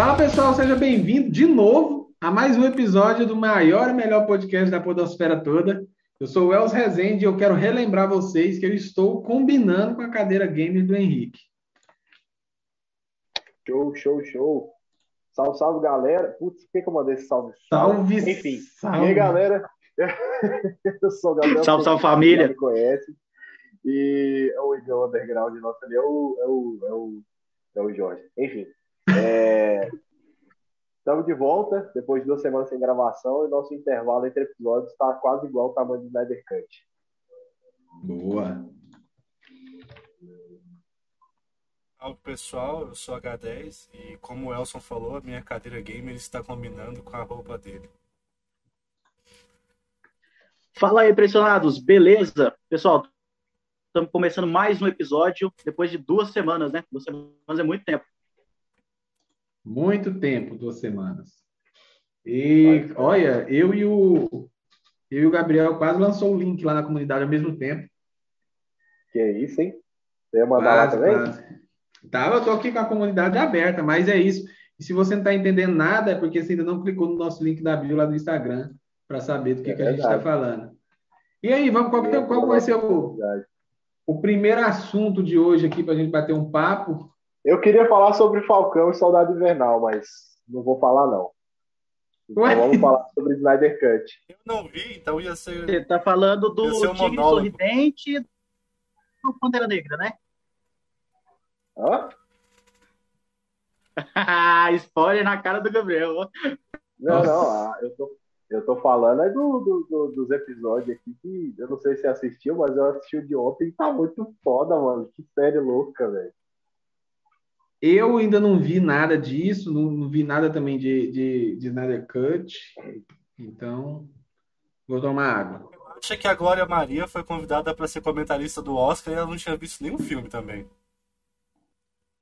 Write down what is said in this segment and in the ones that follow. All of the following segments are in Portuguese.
Fala pessoal, seja bem-vindo de novo a mais um episódio do maior e melhor podcast da Podosfera toda. Eu sou o Els Rezende e eu quero relembrar vocês que eu estou combinando com a cadeira gamer do Henrique. Show, show, show. Salve, salve, galera. Putz, por que, que eu mandei esse salve? Salve, Enfim. salve. E aí, galera? eu sou o Gabriel. Salve, salve, família. Me conhece. E o Igor Underground nosso ali é o, é o, é o, é o Jorge. Enfim. Estamos de volta, depois de duas semanas sem gravação, e nosso intervalo entre episódios está quase igual ao tamanho do Snyder Cut. Boa. Salve pessoal, eu sou H10 e como o Elson falou, a minha cadeira gamer está combinando com a roupa dele. Fala aí, impressionados, beleza? Pessoal, estamos começando mais um episódio depois de duas semanas, né? Duas semanas é muito tempo. Muito tempo, duas semanas. E olha, eu e o eu e o Gabriel quase lançou o link lá na comunidade ao mesmo tempo. Que é isso, hein? Você ia mandar lá Quase, também? quase. Tá, eu tô aqui com a comunidade aberta, mas é isso. E se você não está entendendo nada, é porque você ainda não clicou no nosso link da bio lá do Instagram para saber do que, É que a gente está falando. E aí, vamos, qual, que- qual vai ser o, Verdade. o primeiro assunto de hoje aqui para a gente bater um papo? Eu queria falar sobre Falcão e Soldado Invernal, mas não vou falar, não. Então Ué? vamos falar sobre Snyder Cut. Eu não vi, então ia ser. Você tá falando do um Tigre monólogo. Sorridente e do Pantera Negra, né? Hã? Spoiler na cara do Gabriel. ó. Não, Nossa. não, ah, eu tô, eu tô falando é do, do- do- dos episódios aqui que eu não sei se você assistiu, mas eu assisti o de ontem e tá muito foda, mano. Que série louca, velho. Eu ainda não vi nada disso, não, não vi nada também de, de, de Snyder Cut. Então, vou tomar água. Acha que a Glória Maria foi convidada para ser comentarista do Oscar e ela não tinha visto nenhum filme também.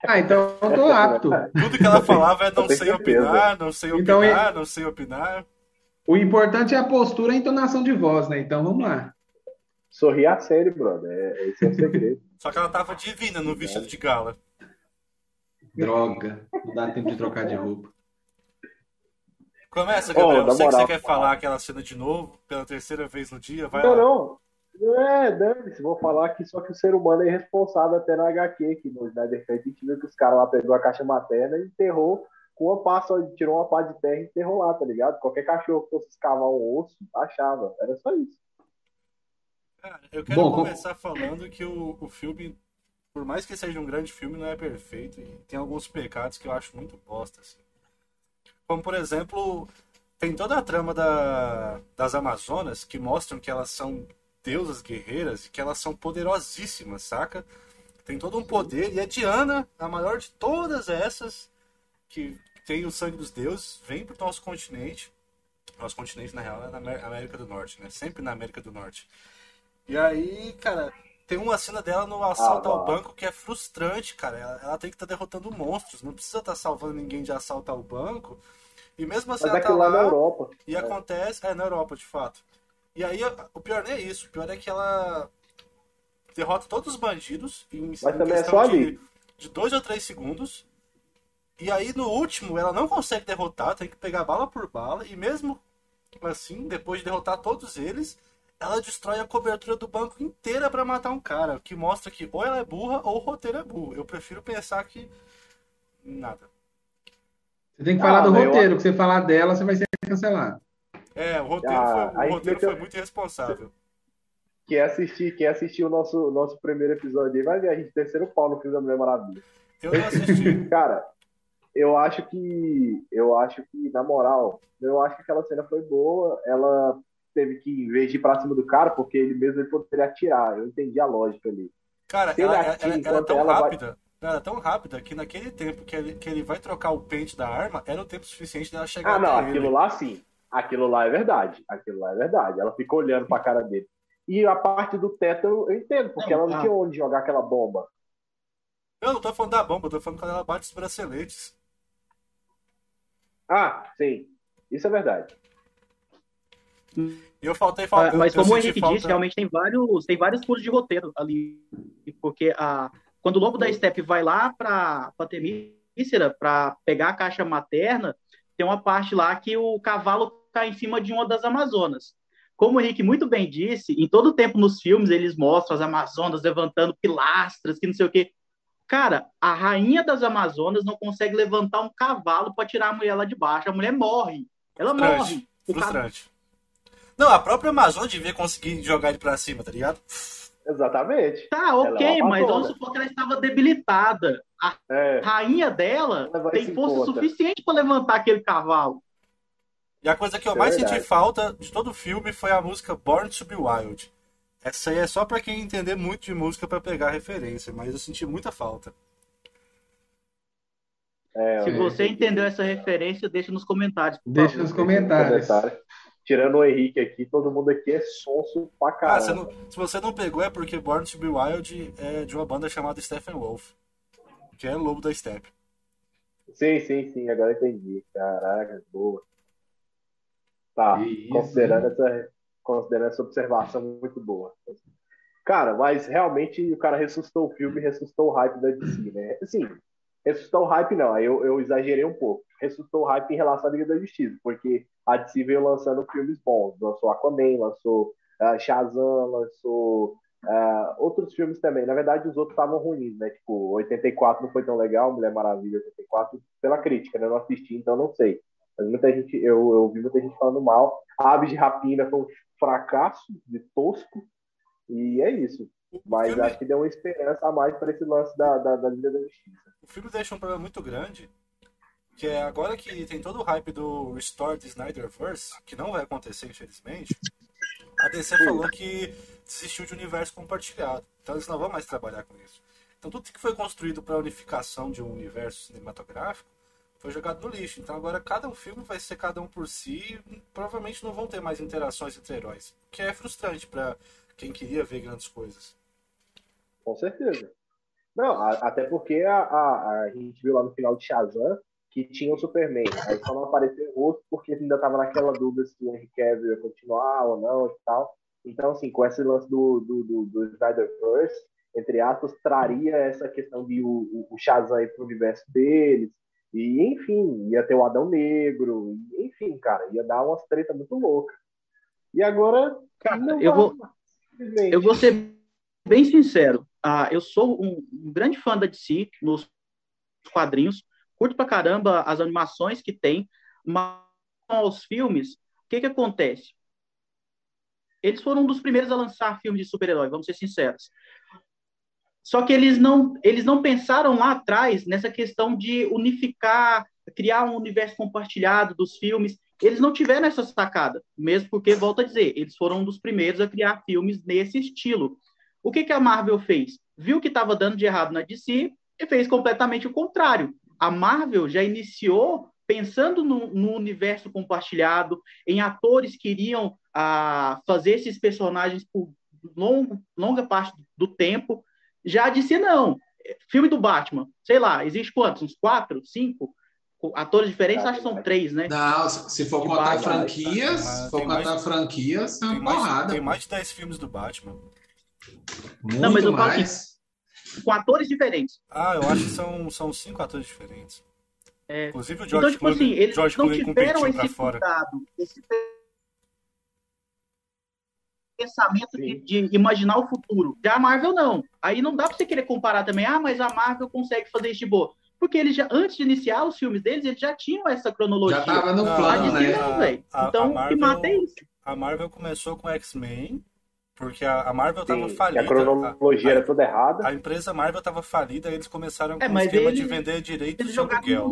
Ah, então eu tô apto. Tudo que ela falava é não sei certeza. opinar, não sei Então, opinar, não sei opinar. O importante é a postura e a entonação de voz, né? Então vamos lá. Sorrir a série, brother. É, esse é o segredo. Só que ela tava divina no vestido de gala. Droga, não dá tempo de trocar de roupa. Começa, Gabriel. na Sei que você moral. quer falar aquela cena de novo, pela terceira vez no dia, vai Não, lá. não. Não é, dane-se. Vou falar que só que o ser humano é irresponsável até na HQ, que no Snyder Cut a gente viu que os caras lá pegou a caixa materna e enterrou com uma pá só, tirou uma pá de terra e enterrou lá, tá ligado? Qualquer cachorro que fosse escavar um osso, achava. Era só isso. Cara, eu quero Bom, com- começar falando que o, o filme, por mais que seja um grande filme, não é perfeito e tem alguns pecados que eu acho muito bosta. Assim. Como, por exemplo, tem toda a trama da, das Amazonas que mostram que elas são deusas guerreiras e que elas são poderosíssimas, saca? Tem todo um poder e a Diana, a maior de todas essas que tem o sangue dos deuses, vem pro nosso continente. Nosso continente, na real, é na Amé- América do Norte, né? Sempre na América do Norte. E aí, cara, tem uma cena dela no assalto Ah, ao banco que é frustrante, cara. Ela, ela tem que estar derrotando monstros, não precisa estar salvando ninguém de assalto ao banco. E mesmo assim Mas ela tá aquilo lá lá na Europa. e acontece. É, na Europa, de fato. E aí, o pior não é isso. O pior é que ela derrota todos os bandidos em, em também é só de, ali. de dois ou três segundos. E aí, no último, ela não consegue derrotar, tem que pegar bala por bala. E mesmo assim, depois de derrotar todos eles, ela destrói a cobertura do banco inteira pra matar um cara. O que mostra que ou ela é burra ou o roteiro é burro. Eu prefiro pensar que. Nada. Você tem que falar Ah, do mas eu- roteiro, que você falar dela, você vai ser cancelado. É, o roteiro, Ah, foi, o roteiro foi muito irresponsável. Quem assistir, quem assistir o nosso, nosso primeiro episódio aí vai ver a gente terceiro pau no filme da Mulher Maravilha. Eu não assisti. Cara, eu acho que. Eu acho que, na moral, eu acho que aquela cena foi boa. Ela teve que, em vez de ir pra cima do cara, porque ele mesmo ele poderia atirar. Eu entendi a lógica ali. Cara, ela, ela- ela- ela é tão ela vai- rápida. Ela é tão rápida que naquele tempo que ele, que ele vai trocar o pente da arma, era o tempo suficiente dela chegar Ah, não, aquilo ele. lá sim. Aquilo lá é verdade. Aquilo lá é verdade. Ela ficou olhando pra cara dele. E a parte do teto eu eu entendo, porque Não, ela não ah. tinha onde jogar aquela bomba. Eu não tô falando da bomba, eu tô falando quando ela bate os braceletes. Ah, sim. Isso é verdade. Eu faltei falar. Ah, Mas eu, como o eu Henrique falta- disse, realmente tem vários, tem vários furos de roteiro ali. Porque a, quando o lobo da Steppe vai lá pra, pra Temícera, para pegar a caixa materna, tem uma parte lá que o cavalo cai em cima de uma das Amazonas. Como o Henrique muito bem disse, em todo tempo nos filmes eles mostram as Amazonas levantando pilastras, que não sei o quê. Cara, a rainha das Amazonas não consegue levantar um cavalo para tirar a mulher lá de baixo. A mulher morre. Ela Frustrante. morre. O Frustrante. Não, a própria Amazon devia conseguir jogar ele pra cima, tá ligado? Exatamente. Tá, Ela ok, é mas vamos supor que ela estava debilitada. A É, rainha dela tem em força conta. suficiente para levantar aquele cavalo. E a coisa que eu é mais verdade. senti falta de todo o filme foi a música Born to Be Wild. Essa aí é só pra quem entender muito de música pra pegar a referência, mas eu senti muita falta. é, Se você entendeu essa referência, deixa nos comentários. Deixa favor. nos comentários. Tirando o Henrique aqui, todo mundo aqui é sonso pra Ah, você caramba. não- se você não pegou é porque Born to Be Wild é de uma banda chamada Steppenwolf, que é Lobo da Steppe. Sim, sim, sim, agora entendi. Caraca, boa. Tá, isso, considerando essa, considerando essa observação muito boa. Cara, mas realmente o cara ressuscitou o filme, ressuscitou o hype da DC, né? Assim, ressuscitou o hype não, aí eu, eu exagerei um pouco. Ressuscitou o hype em relação à Liga da Justiça, porque a DC veio lançando filmes bons. Lançou Aquaman, lançou ah, Shazam, lançou ah, outros filmes também. Na verdade, os outros estavam ruins, né? Tipo, 84 não foi tão legal, Mulher Maravilha 84, pela crítica, né? Eu não assisti, então não sei. Mas muita gente, eu, eu vi muita gente falando mal. Aves de Rapina foi um fracasso de tosco. E é isso. Mas filme, acho que deu uma esperança a mais para esse lance da, da, da Liga da Justiça. o filme deixa um problema muito grande, que é agora que tem todo o hype do Restore the Snyderverse, que não vai acontecer, infelizmente, a DC falou que desistiu de universo compartilhado. Então eles não vão mais trabalhar com isso. Então tudo que foi construído para unificação de um universo cinematográfico foi jogado no lixo. Então agora cada um filme vai ser cada um por si e provavelmente não vão ter mais interações entre heróis. O que é frustrante para quem queria ver grandes coisas. Com certeza. Não, a- até porque a, a, a gente viu lá no final de Shazam que tinha o Superman. Aí só não apareceu o rosto porque ainda estava naquela dúvida se o Henry Cavill ia continuar ou não e tal. Então, assim, com esse lance do, do, do, do Snyderverse, entre aspas, traria essa questão de o, o, o Shazam ir pro universo deles. E, enfim, ia ter o Adão Negro. enfim, cara, ia dar umas treta muito loucas. E agora. Cara, eu vou, eu vou ser bem sincero. Ah, eu sou um, um grande fã da DC nos quadrinhos. Curto pra caramba as animações que tem, mas aos filmes, o que que acontece? Eles foram um dos primeiros a lançar filmes de super-herói, vamos ser sinceros. Só que eles não, eles não pensaram lá atrás nessa questão de unificar, criar um universo compartilhado dos filmes. Eles não tiveram essa sacada, mesmo porque, volto a dizer, eles foram um dos primeiros a criar filmes nesse estilo. O que, que a Marvel fez? Viu que estava dando de errado na DC e fez completamente o contrário. A Marvel já iniciou pensando no, no universo compartilhado, em atores que iriam ah, fazer esses personagens por longo, longa parte do tempo. Já a DC não. Filme do Batman, sei lá, existe quantos? Uns quatro, cinco? Atores diferentes, Ah, acho que são três, né? Não, se for De contar Batman, franquias, tá? se for mais- contar franquias, é Tem uma mais, porrada. tem mais de 10 filmes do Batman. Muito Não, mas eu falo mais. Com atores diferentes. Ah, eu acho que são, são cinco atores diferentes. É. Inclusive o Então, George tipo assim, Clooney, eles George não Clooney tiveram esse fora. cuidado, esse pensamento de, de imaginar o futuro. Já a Marvel não. Aí não dá pra você querer comparar também, ah, mas a Marvel consegue fazer isso de boa. Porque eles já, antes de iniciar os filmes deles, eles já tinham essa cronologia. Já tava no plano, né? não, velho. A- a Então, o que Marvel- mata é isso. A Marvel começou com X-Men, porque a, a Marvel tava Sim, que falida. a cronologia a, era toda errada. a empresa Marvel tava falida e eles começaram com É, um esquema eles- de vender direitos de aluguel.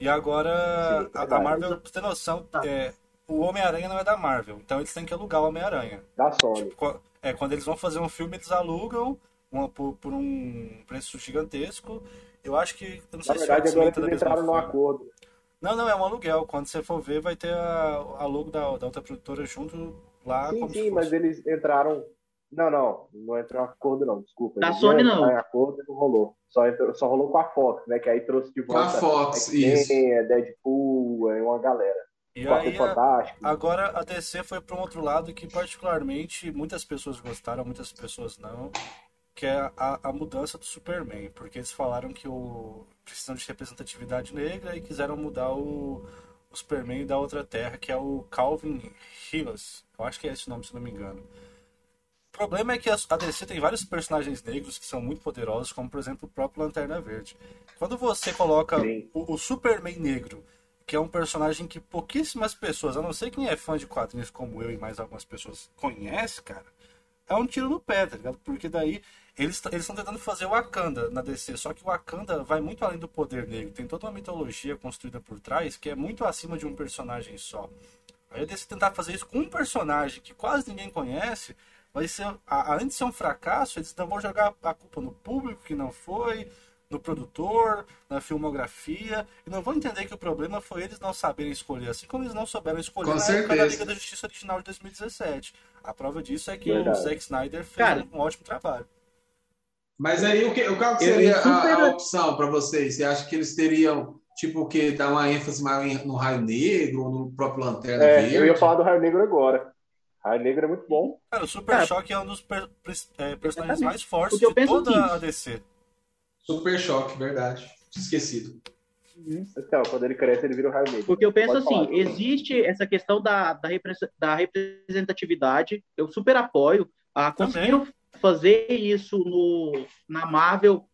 E agora Sim, a, a verdade. Marvel, pra você ter noção, Tá. é, o Homem-Aranha não é da Marvel, então eles têm que alugar o Homem-Aranha. Da Sony. Qu- É, quando eles vão fazer um filme, eles alugam uma, por, por um preço gigantesco. Eu acho que. Eu não Na sei se o verdade, agora eles entraram no forma. acordo. Não, não, é um aluguel. Quando você for ver, vai ter a, a logo da, da outra produtora junto lá. Sim, sim, mas eles entraram. Não, não, não entrou em acordo, não, desculpa. Da Sony, não. Em acordo e não rolou. Só, entrou- só rolou com a Fox, né? Que aí trouxe de Com a volta Fox, X-Men, isso. é Deadpool, é uma galera. E aí, a- Fantástico. agora a DC foi para um outro lado que, particularmente, muitas pessoas gostaram, muitas pessoas não. que é a, a mudança do Superman, porque eles falaram que o precisam de representatividade negra e quiseram mudar o, o Superman da outra Terra, que é o Calvin Hillis. Eu acho que é esse nome, se não me engano. O problema é que a DC tem vários personagens negros que são muito poderosos, como por exemplo o próprio Lanterna Verde. Quando você coloca o, o Superman negro, que é um personagem que pouquíssimas pessoas, a não ser quem é fã de quadrinhos como eu e mais algumas pessoas, conhece, cara, é um tiro no pé, tá ligado? Porque daí eles estão tentando fazer o Wakanda na DC, só que o Wakanda vai muito além do poder negro, tem toda uma mitologia construída por trás que é muito acima de um personagem só. Aí a DC tentar fazer isso com um personagem que quase ninguém conhece, vai ser, além de ser um fracasso, eles não vão jogar a culpa no público que não foi, no produtor, na filmografia, e não vão entender que o problema foi eles não saberem escolher, assim como eles não souberam escolher Com na época da certeza. Liga da Justiça original de 2017. A prova disso é que Verdade. o Zack Snyder fez Cara. um ótimo trabalho. Mas aí, o que, qual que Eu seria super- a, a opção para vocês? Você acha que eles teriam, tipo, o quê? Dar uma ênfase maior no Raio Negro ou no próprio Lanterna É, Verde? eu ia falar do Raio Negro agora. Raio Negro é muito bom. Cara, o Super Cara, Choque é um dos per- é, personagens mais fortes de penso toda o a DC. Super Choque, verdade. Esquecido. Então, quando ele cresce, ele vira o Raio Negro. Porque eu penso Pode assim, falar. existe essa questão da, da, repre- da representatividade, eu super apoio. Ah, conseguiram fazer isso no, na Marvel,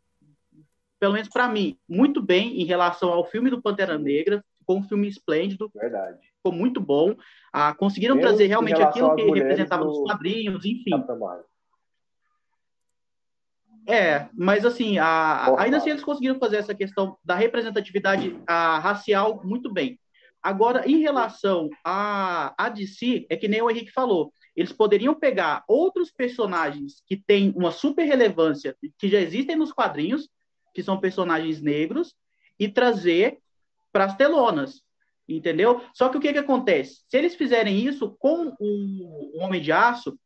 pelo menos para mim, muito bem em relação ao filme do Pantera Negra, ficou um filme esplêndido, Verdade. ficou muito bom. Ah, conseguiram Menos trazer realmente aquilo que representava nos do- quadrinhos, enfim. É, mas assim, a- ainda assim eles conseguiram fazer essa questão da representatividade a, racial muito bem. Agora, em relação a, a DC, é que nem o Henrique falou, eles poderiam pegar outros personagens que têm uma super relevância, que já existem nos quadrinhos, que são personagens negros, e trazer para as telonas, entendeu? Só que o que, que acontece? Se eles fizerem isso com o, Homem de Aço,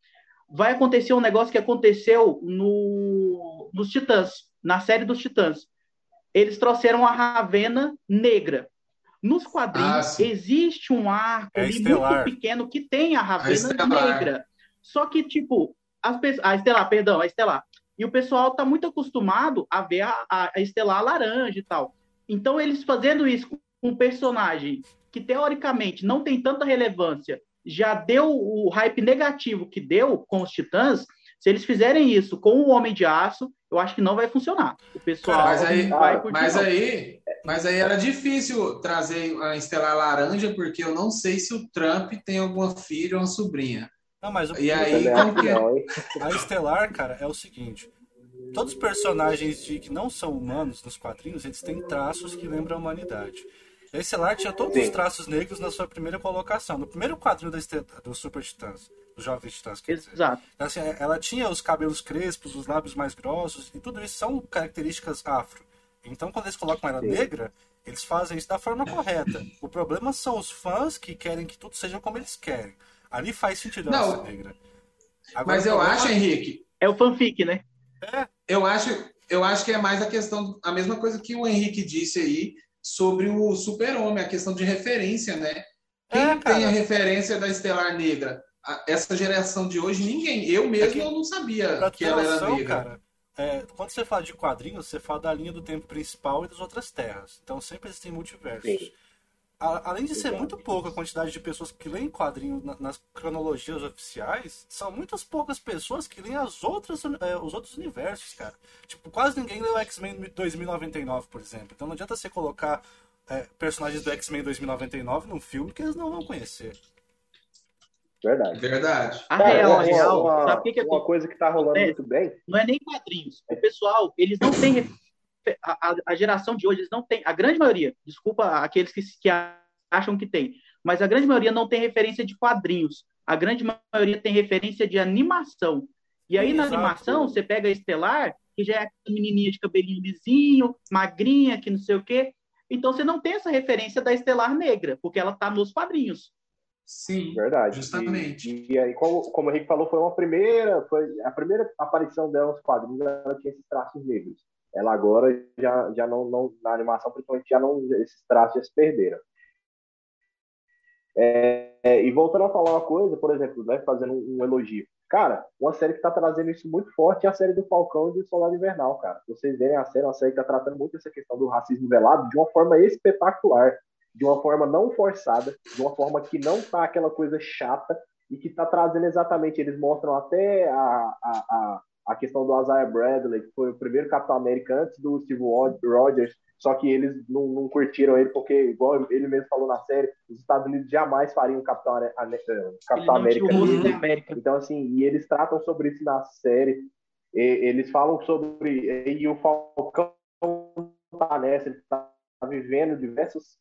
vai acontecer um negócio que aconteceu no, nos Titãs, na série dos Titãs. Eles trouxeram a Ravena negra. Nos Ah, quadrinhos sim. existe um arco É muito pequeno que tem a Ravena Estelar. negra. Só que, tipo, as pessoas. A Estelar, perdão, a Estelar. E o pessoal tá muito acostumado a ver a, a, a Estelar laranja e tal. Então, eles fazendo isso com um personagem que, teoricamente, não tem tanta relevância, já deu o hype negativo que deu com os Titãs. Se eles fizerem isso com o Homem de Aço, eu acho que não vai funcionar. O pessoal Cara, mas aí- vai curtir, Mas não. aí, mas aí era difícil trazer a Estelar Laranja, porque eu não sei se o Trump tem alguma filha ou uma sobrinha. Não, mas o, E aí, hein? a Estelar, cara, é o seguinte. Todos os personagens de, que não são humanos nos quadrinhos, eles têm traços que lembram a humanidade. A Estelar tinha todos Sim. os traços negros na sua primeira colocação. No primeiro quadrinho da Este- do Super Titãs, Jovens Titãs, quer dizer. Exato. Assim, ela tinha os cabelos crespos, os lábios mais grossos, e tudo isso são características afro. Então, quando eles colocam ela Sim. negra, eles fazem isso da forma correta. O problema são os fãs que querem que tudo seja como eles querem. Ali faz sentido ela Não. ser negra. Agora, Mas eu problema- acho, Henrique, É o fanfic, né? eu acho, eu acho que é mais a questão, a mesma coisa que o Henrique disse aí sobre o super-homem, a questão de referência, né? Quem É, tem a referência da Estelar Negra? Essa geração de hoje, ninguém. Eu mesmo É que- eu não sabia que ela era negra. cara, é, quando você fala de quadrinhos, você fala da linha do tempo principal e das outras terras. Então sempre existem multiversos. Sim. A- além de ser muito pouca a quantidade de pessoas que leem quadrinhos na- nas cronologias oficiais, são muitas poucas pessoas que leem as outras, é, os outros universos, cara. Tipo, quase ninguém leu X-Men 2099, por exemplo. Então não adianta você colocar é, personagens do X-Men 2099 num filme que eles não vão conhecer. Verdade. Verdade. A Cara, real, a real, uma, sabe o que, que uma coisa que tá rolando muito bem. não é nem quadrinhos. O pessoal, eles não têm. A, a- a geração de hoje, eles não têm. A grande maioria, desculpa aqueles que, que acham que tem, mas a grande maioria não tem referência de quadrinhos. A grande maioria tem referência de animação. E aí, na Exato. animação, você pega a Estelar, que já é aquela menininha de cabelinho lisinho, magrinha, que não sei o quê. Então, você não tem essa referência da Estelar negra, porque ela está nos quadrinhos. Sim. Verdade. Justamente. E, e aí, como, como o Henrique falou, foi uma primeira, foi a primeira aparição dela nos quadrinhos, ela tinha esses traços negros. Ela agora já, já não, não, na animação, principalmente, já não, esses traços já se perderam. É, é, e voltando a falar uma coisa, por exemplo, né, fazendo um, um elogio. Cara, uma série que está trazendo isso muito forte é a série do Falcão e do Soldado Invernal, cara. Vocês verem a série, é uma série que está tratando muito essa questão do racismo velado de uma forma espetacular, de uma forma não forçada, de uma forma que não tá aquela coisa chata e que está trazendo exatamente, eles mostram até a, a, a, a questão do Isaiah Bradley, que foi o primeiro Capitão América antes do Steve Rogers, só que eles não, não, curtiram ele porque, igual ele mesmo falou na série, os Estados Unidos jamais fariam Capitão, eh, Capitão América, América. Então, assim, e eles tratam sobre isso na série. E, eles falam sobre. E o Falcão tá nessa, ele tá vivendo diversos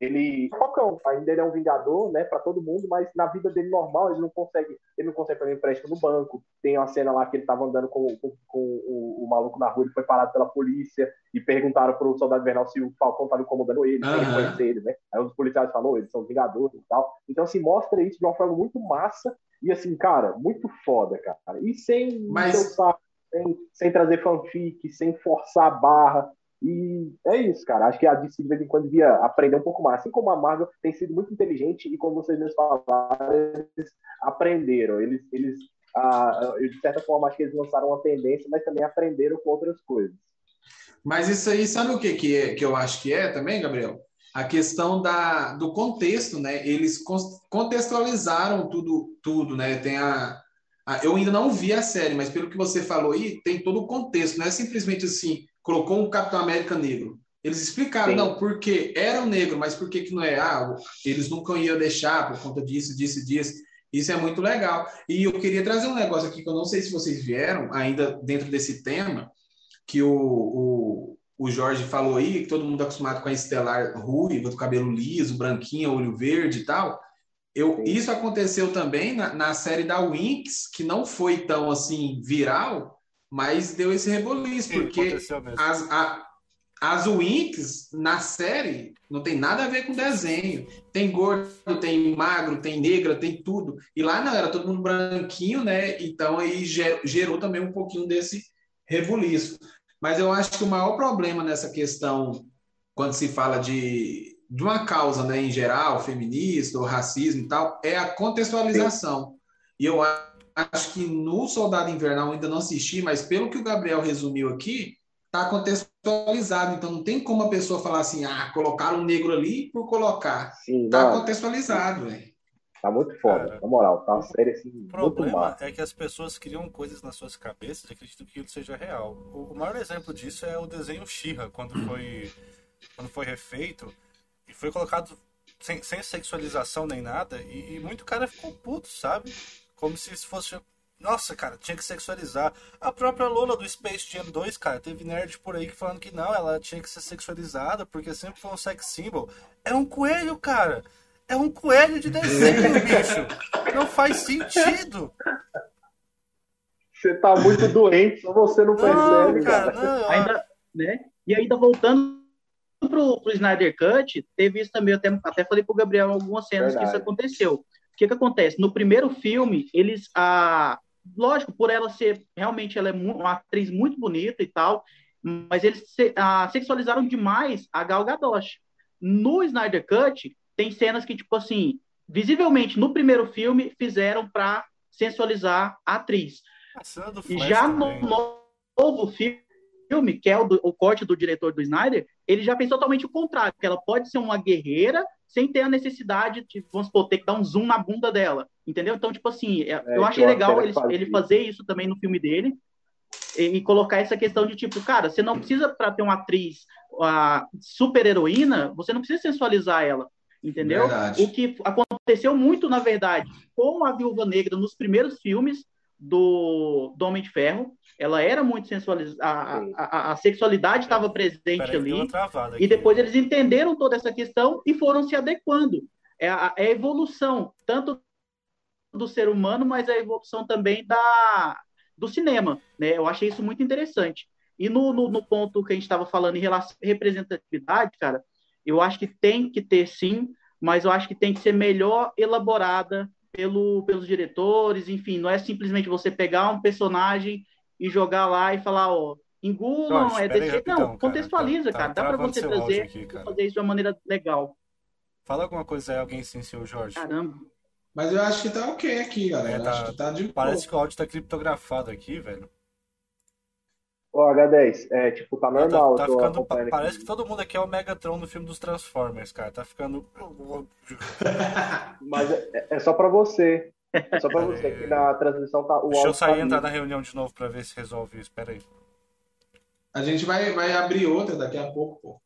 ele Falcão, ainda ele é um vingador, né, para todo mundo, mas na vida dele normal ele não consegue, ele não consegue fazer empréstimo no banco. Tem uma cena lá que ele estava andando com, com, com o, o, maluco na rua, ele foi parado pela polícia e perguntaram pro soldado invernal se o Falcão estava incomodando ele, uhum. ele conhece ele, né? Aí os policiais falaram, eles são vingadores e tal. Então assim mostra isso de uma forma muito massa e assim, cara, muito foda, cara. E sem mas... sem, sem trazer fanfic, sem forçar a barra, e é isso, cara. Acho que a DC de vez em quando devia aprender um pouco mais. Assim como a Marvel tem sido muito inteligente e, como vocês mesmos falaram, eles aprenderam. Eles, eles ah, de certa forma, acho que eles lançaram uma tendência, mas também aprenderam com outras coisas. Mas isso aí, sabe o que, que, é, que eu acho que é também, Gabriel? A questão da, do contexto, né? Eles contextualizaram tudo, tudo, né? Tem a, a, eu ainda não vi a série, mas pelo que você falou aí, tem todo o contexto. Não é simplesmente assim, colocou um Capitão América negro. Eles explicaram, Sim. não, porque era um negro, mas por que, que não é? Ah, eles nunca iam deixar por conta disso, disso, disso. Isso é muito legal. E eu queria trazer um negócio aqui que eu não sei se vocês vieram, ainda dentro desse tema, que o, o, o Jorge falou aí, que todo mundo é acostumado com a estelar ruiva, do cabelo liso, branquinha, olho verde e tal. Eu, isso aconteceu também na, na série da Winx, que não foi tão assim viral, mas deu esse reboliço, porque as, a, as Winx na série não tem nada a ver com desenho. Tem gordo, tem magro, tem negra, tem tudo. E lá não, era todo mundo branquinho, né? Então aí gerou também um pouquinho desse rebuliço. Mas eu acho que o maior problema nessa questão, quando se fala de, de uma causa né, em geral, feminista ou racismo e tal, é a contextualização. Sim. E eu acho que no Soldado Invernal ainda não assisti, mas pelo que o Gabriel resumiu aqui, está contextualizado. Então não tem como a pessoa falar assim, ah, colocaram um negro ali por colocar. Está contextualizado, velho. Tá muito foda, Cara, na moral, tá uma série assim. O problema é que as pessoas criam coisas nas suas cabeças e acreditam que aquilo seja real. O, o maior exemplo disso é o desenho Shira, quando foi, quando foi refeito e foi colocado sem, sem sexualização nem nada, e, e muito cara ficou puto, sabe? Como se isso fosse. Nossa, cara, tinha que sexualizar. A própria Lola do Space Jam 2, cara, teve nerd por aí falando que não, ela tinha que ser sexualizada porque sempre foi um sex symbol. É um coelho, cara. É um coelho de desenho, bicho. Não faz sentido. Você tá muito doente, só você não, não percebe, cara. cara. Não, ainda, né? E ainda voltando pro, pro Snyder Cut, teve isso também, eu até, até falei pro Gabriel algumas cenas Verdade. que isso aconteceu. O que, que acontece? No primeiro filme, eles. Ah, lógico, por ela ser. Realmente, ela é uma atriz muito bonita e tal, mas eles ah, sexualizaram demais a Gal Gadot. No Snyder Cut, tem cenas que, tipo assim, visivelmente no primeiro filme fizeram para sensualizar a atriz. E já no novo filme, que é o, do, o corte do diretor do Snyder, ele já fez totalmente o contrário, que ela pode ser uma guerreira sem ter a necessidade de, vamos supor, ter que dar um zoom na bunda dela, entendeu? Então, tipo assim, é, é eu achei legal ele, ele fazer isso também no filme dele e, e, colocar essa questão de, tipo, cara, você não precisa, para ter uma atriz a super heroína, você não precisa sensualizar ela, entendeu? Verdade. O que aconteceu muito, na verdade, com a Viúva Negra nos primeiros filmes do, do Homem de Ferro, ela era muito sensualizada, a, a, sexualidade estava presente ali, e depois eles entenderam toda essa questão e foram se adequando. É a, é a evolução, tanto do ser humano, mas a evolução também da, do cinema. Né? Eu achei isso muito interessante. E no, no, no ponto que a gente estava falando em relação à representatividade, cara, eu acho que tem que ter sim, mas eu acho que tem que ser melhor elaborada pelo, pelos diretores, enfim, não é simplesmente você pegar um personagem e jogar lá e falar, ó, engulam, é desse jeito. Não, contextualiza, tá, cara. Tá Dá para você trazer aqui, fazer isso de uma maneira legal. Fala alguma coisa aí, alguém sem seu Jorge. Caramba. Mas eu acho que tá ok aqui, galera. É, tá- acho que tá de Parece que o áudio tá criptografado aqui, velho. Ó, H10, é, tipo, tá normal, tá, tá ficando, parece aqui. que todo mundo aqui é o Megatron do filme dos Transformers, cara. Tá ficando. Mas é, é só pra você. É só pra você, que na transmissão tá o Deixa eu áudio sair e tá entrar na reunião de novo pra ver se resolve isso. Pera aí. A gente vai, vai abrir outra daqui a pouco, pô.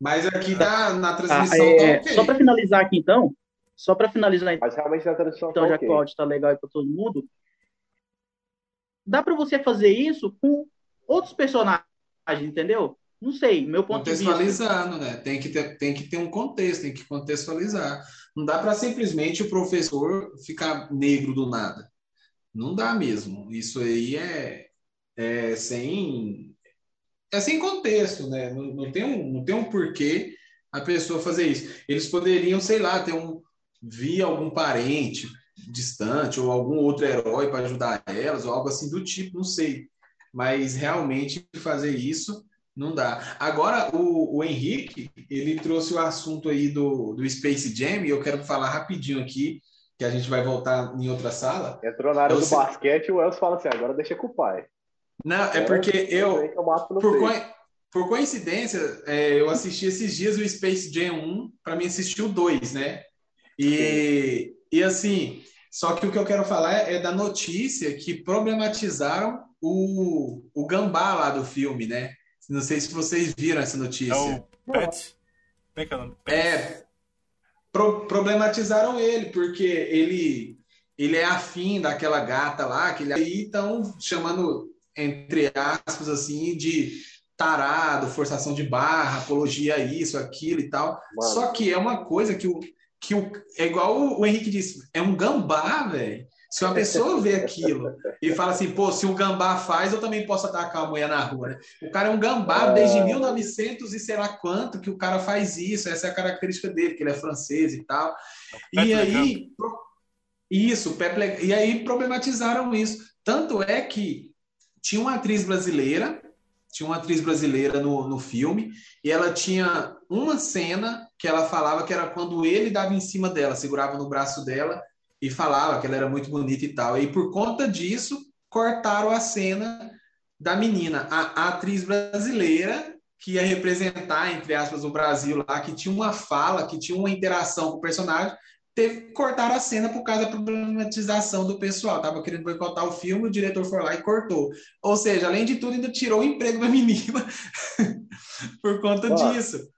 Mas aqui tá, na transmissão Ah, é, tá ok. Só para finalizar aqui, então, só para finalizar, Mas realmente na transmissão então, tá já ok. que o áudio tá legal aí para todo mundo, dá para você fazer isso com outros personagens, entendeu? Não sei, meu ponto de vista. Contextualizando, né? Tem que, ter, tem que ter um contexto, tem que contextualizar. Não dá para simplesmente o professor ficar negro do nada. Não dá mesmo. Isso aí é, é sem é sem contexto, né? Não, não tem um, não tem um porquê a pessoa fazer isso. Eles poderiam, sei lá, ter um via algum parente distante ou algum outro herói para ajudar elas ou algo assim do tipo, não sei. Mas realmente fazer isso não dá. Agora, o, o Henrique, ele trouxe o assunto aí do, do Space Jam, e eu quero falar rapidinho aqui, que a gente vai voltar em outra sala. Entrou na área Eu do sei- basquete e o Elcio fala assim, agora deixa com o pai. Não, é porque eu, eu por, coi- por coincidência, é, eu assisti esses dias o Space Jam 1, para mim assistir o 2, né? E, e assim, só que o que eu quero falar é da notícia que problematizaram o, o gambá lá do filme, né? Não sei se vocês viram essa notícia. É o Pet. Como é que é o nome? Pet. É, pro- problematizaram ele, porque ele, ele é afim daquela gata lá, que ele aí estão chamando, entre aspas, assim, de tarado, forçação de barra, apologia a isso, aquilo e tal. Mano. Só que é uma coisa que o, que o é igual o, o Henrique disse, é um gambá, velho. Se uma pessoa vê aquilo e fala assim, pô, se o gambá faz, eu também posso atacar uma mulher na rua, né? O cara é um gambá desde 1900 e sei lá quanto que o cara faz isso, essa é a característica dele, que ele é francês e tal. E aí, isso, Pepe e aí problematizaram isso. Tanto é que tinha uma atriz brasileira, tinha uma atriz brasileira no, no filme, e ela tinha uma cena que ela falava que era quando ele dava em cima dela, segurava no braço dela e falava que ela era muito bonita e tal. E por conta disso, cortaram a cena da menina, a, a atriz brasileira que ia representar, entre aspas, o Brasil lá, que tinha uma fala, que tinha uma interação com o personagem, teve que cortar a cena por causa da problematização do pessoal. Tava querendo boicotar o filme, o diretor foi lá e cortou. Ou seja, além de tudo, ainda tirou o emprego da menina por conta Ó, disso.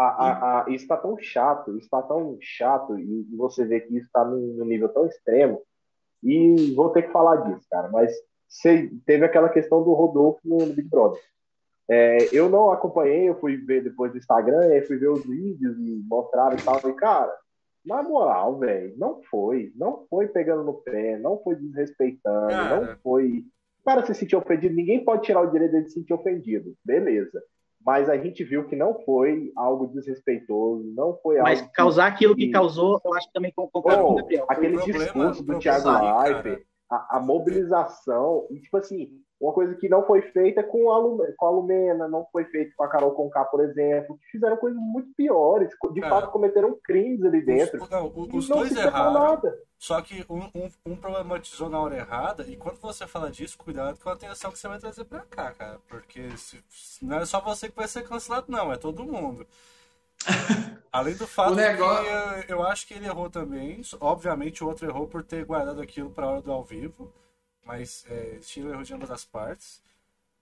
A, a, a, isso tá tão chato, isso tá tão chato, e, e você vê que isso tá num, num nível tão extremo, e vou ter que falar disso, cara, mas você, teve aquela questão do Rodolfo no, no Big Brother. É, eu não acompanhei, eu fui ver depois do Instagram, aí fui ver os vídeos e mostraram e tal, e cara, na moral, velho, não foi, não foi pegando no pé, não foi desrespeitando, Cara. não foi. Cara se sentir ofendido, ninguém pode tirar o direito de se sentir ofendido, beleza. Mas a gente viu que não foi algo desrespeitoso, não foi Mas algo. causar aquilo que que- causou, eu acho que também concordo com o Gabriel. aquele discurso do Thiago Leifert, a, a mobilização, e tipo assim, uma coisa que não foi feita com a, Lume- com a Lumena, não foi feita com a Carol Conká, por exemplo, que fizeram coisas muito piores, de Cara, fato cometeram crimes ali dentro. Os, não, os dois erraram, nada. só que um, um, um problematizou na hora errada, e quando você fala disso, cuidado com a atenção que você vai trazer pra cá, cara. Porque se- não é só você que vai ser cancelado, não, é todo mundo. Além do fato negócio- que eu, eu acho que ele errou também. Obviamente o outro errou por ter guardado aquilo pra hora do ao vivo. Mas é, estilo erro de ambas as partes.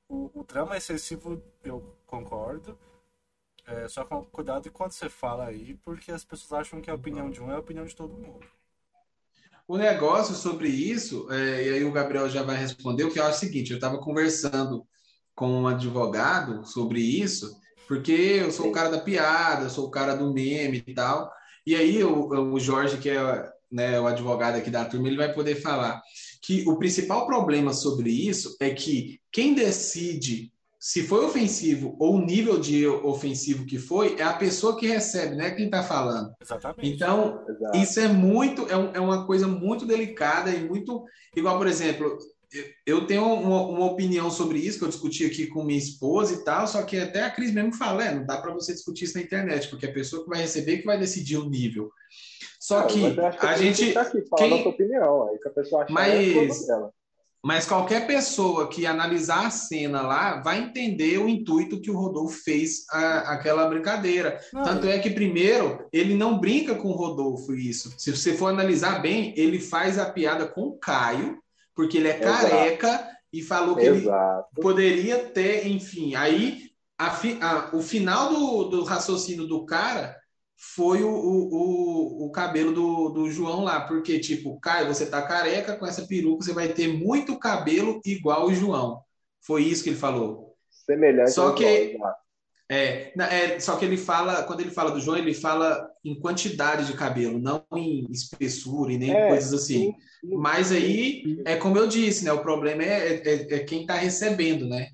O, o drama excessivo, eu concordo. É, só com cuidado quando você fala aí, porque as pessoas acham que a opinião de um é a opinião de todo mundo. O negócio sobre isso, é, e aí o Gabriel já vai responder, o que eu acho o seguinte, eu estava conversando com um advogado sobre isso, porque eu sou o cara da piada, eu sou o cara do meme e tal, e aí o, o Jorge, que é né, o advogado aqui da turma, ele vai poder falar que o principal problema sobre isso é que quem decide se foi ofensivo ou o nível de ofensivo que foi, é a pessoa que recebe, não é quem está falando. Exatamente. Então, Exato. isso é muito, é, um- é uma coisa muito delicada e muito igual, por exemplo, eu tenho uma, uma, opinião sobre isso que eu discuti aqui com minha esposa e tal, só que até a Cris mesmo fala, é, não dá para você discutir isso na internet, porque a pessoa que vai receber que vai decidir o nível. Só que, que a gente tá aqui, quem... a sua opinião, aí que a pessoa acha mas, é mas qualquer pessoa que analisar a cena lá vai entender o intuito que o Rodolfo fez a, aquela brincadeira. Não, Tanto é que primeiro ele não brinca com o Rodolfo isso. Se você for analisar bem, ele faz a piada com o Caio porque ele é Exato. careca e falou que Exato. ele poderia ter, enfim. Aí a, a, o final do, do, raciocínio do cara foi o, o, o cabelo do, do, João lá, porque, tipo, Caio, você tá careca, com essa peruca você vai ter muito cabelo igual o João. Foi isso que ele falou. Semelhante Só que, João, é, é, só que ele fala, quando ele fala do João, ele fala em quantidade de cabelo, não em espessura e nem é, coisas assim. Sim, Mas aí, sim. é como eu disse, né? O problema é, é, é quem está recebendo, né?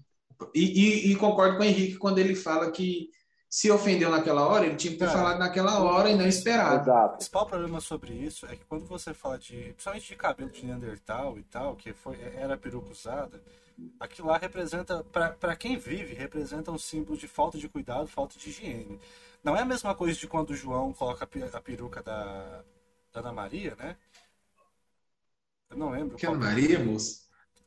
E, e, e, concordo com o Henrique quando ele fala que se ofendeu naquela hora, ele tinha que ter falado naquela hora e não esperado. Exato. O principal problema sobre isso é que quando você fala de, principalmente de cabelo de Neandertal e tal, que foi, era peruca usada, aquilo lá representa, para quem vive, representa um símbolo de falta de cuidado, falta de higiene. Não é a mesma coisa de quando o João coloca a peruca da, da Ana Maria, né? Eu não lembro. Que Ana Maria, moço?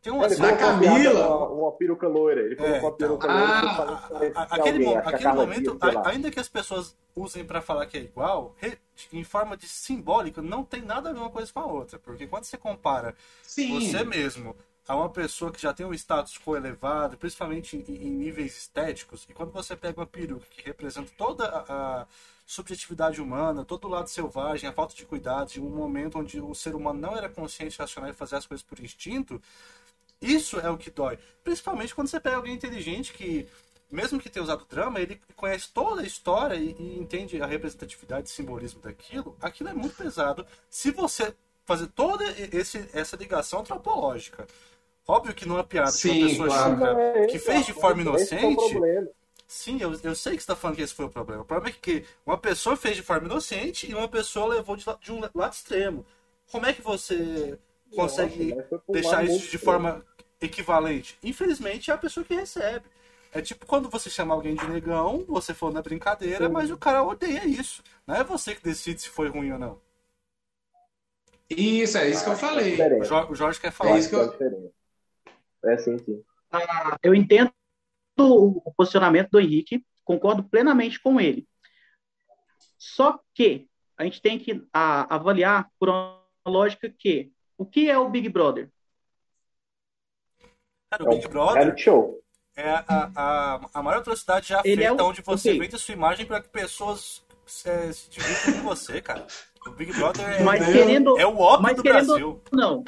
Tem uma, da Camila. Uma, uma, peruca loira. Ele colocou é, uma peruca loira. Ah, aquele, alguém, aquele momento, a, ainda que as pessoas usem para falar que é igual, re, em forma de simbólica, não tem nada a ver uma coisa com a outra. Porque quando você compara Sim. você mesmo a uma pessoa que já tem um status quo elevado, principalmente em, em, níveis estéticos, e quando você pega uma peruca que representa toda a, a, subjetividade humana, todo o lado selvagem, a falta de cuidados, em um momento onde o ser humano não era consciente, racional e fazia as coisas por instinto, isso é o que dói. Principalmente quando você pega alguém inteligente que, mesmo que tenha usado drama, ele conhece toda a história e, e entende a representatividade e simbolismo daquilo, aquilo é muito pesado. Se você fazer toda esse, essa ligação antropológica Óbvio que não é piada Sim, que uma pessoa claro. É, que fez de forma inocente. É Sim, eu, eu sei que você está falando que esse foi o problema. O problema é que uma pessoa fez de forma inocente e uma pessoa levou de, de um lado extremo. Como é que você consegue Nossa, deixar isso de forma equivalente? Infelizmente é a pessoa que recebe. É tipo quando você chama alguém de negão, você falou na brincadeira, Sim. mas o cara odeia isso. Não é você que decide se foi ruim ou não. Isso, é isso que eu falei. O Jorge, o Jorge quer falar. É isso que eu... É, sim, sim. Ah, eu entendo o posicionamento do Henrique, concordo plenamente com ele. Só que a gente tem que a, avaliar por uma lógica que o que é o Big Brother? Cara, o é Big Brother é a, a, a maior atrocidade já Ele feita, é o... onde você okay. vende sua imagem para que pessoas se, se divirtam com você, cara. O Big Brother é, mas querendo, é o óbvio do querendo, Brasil. Não,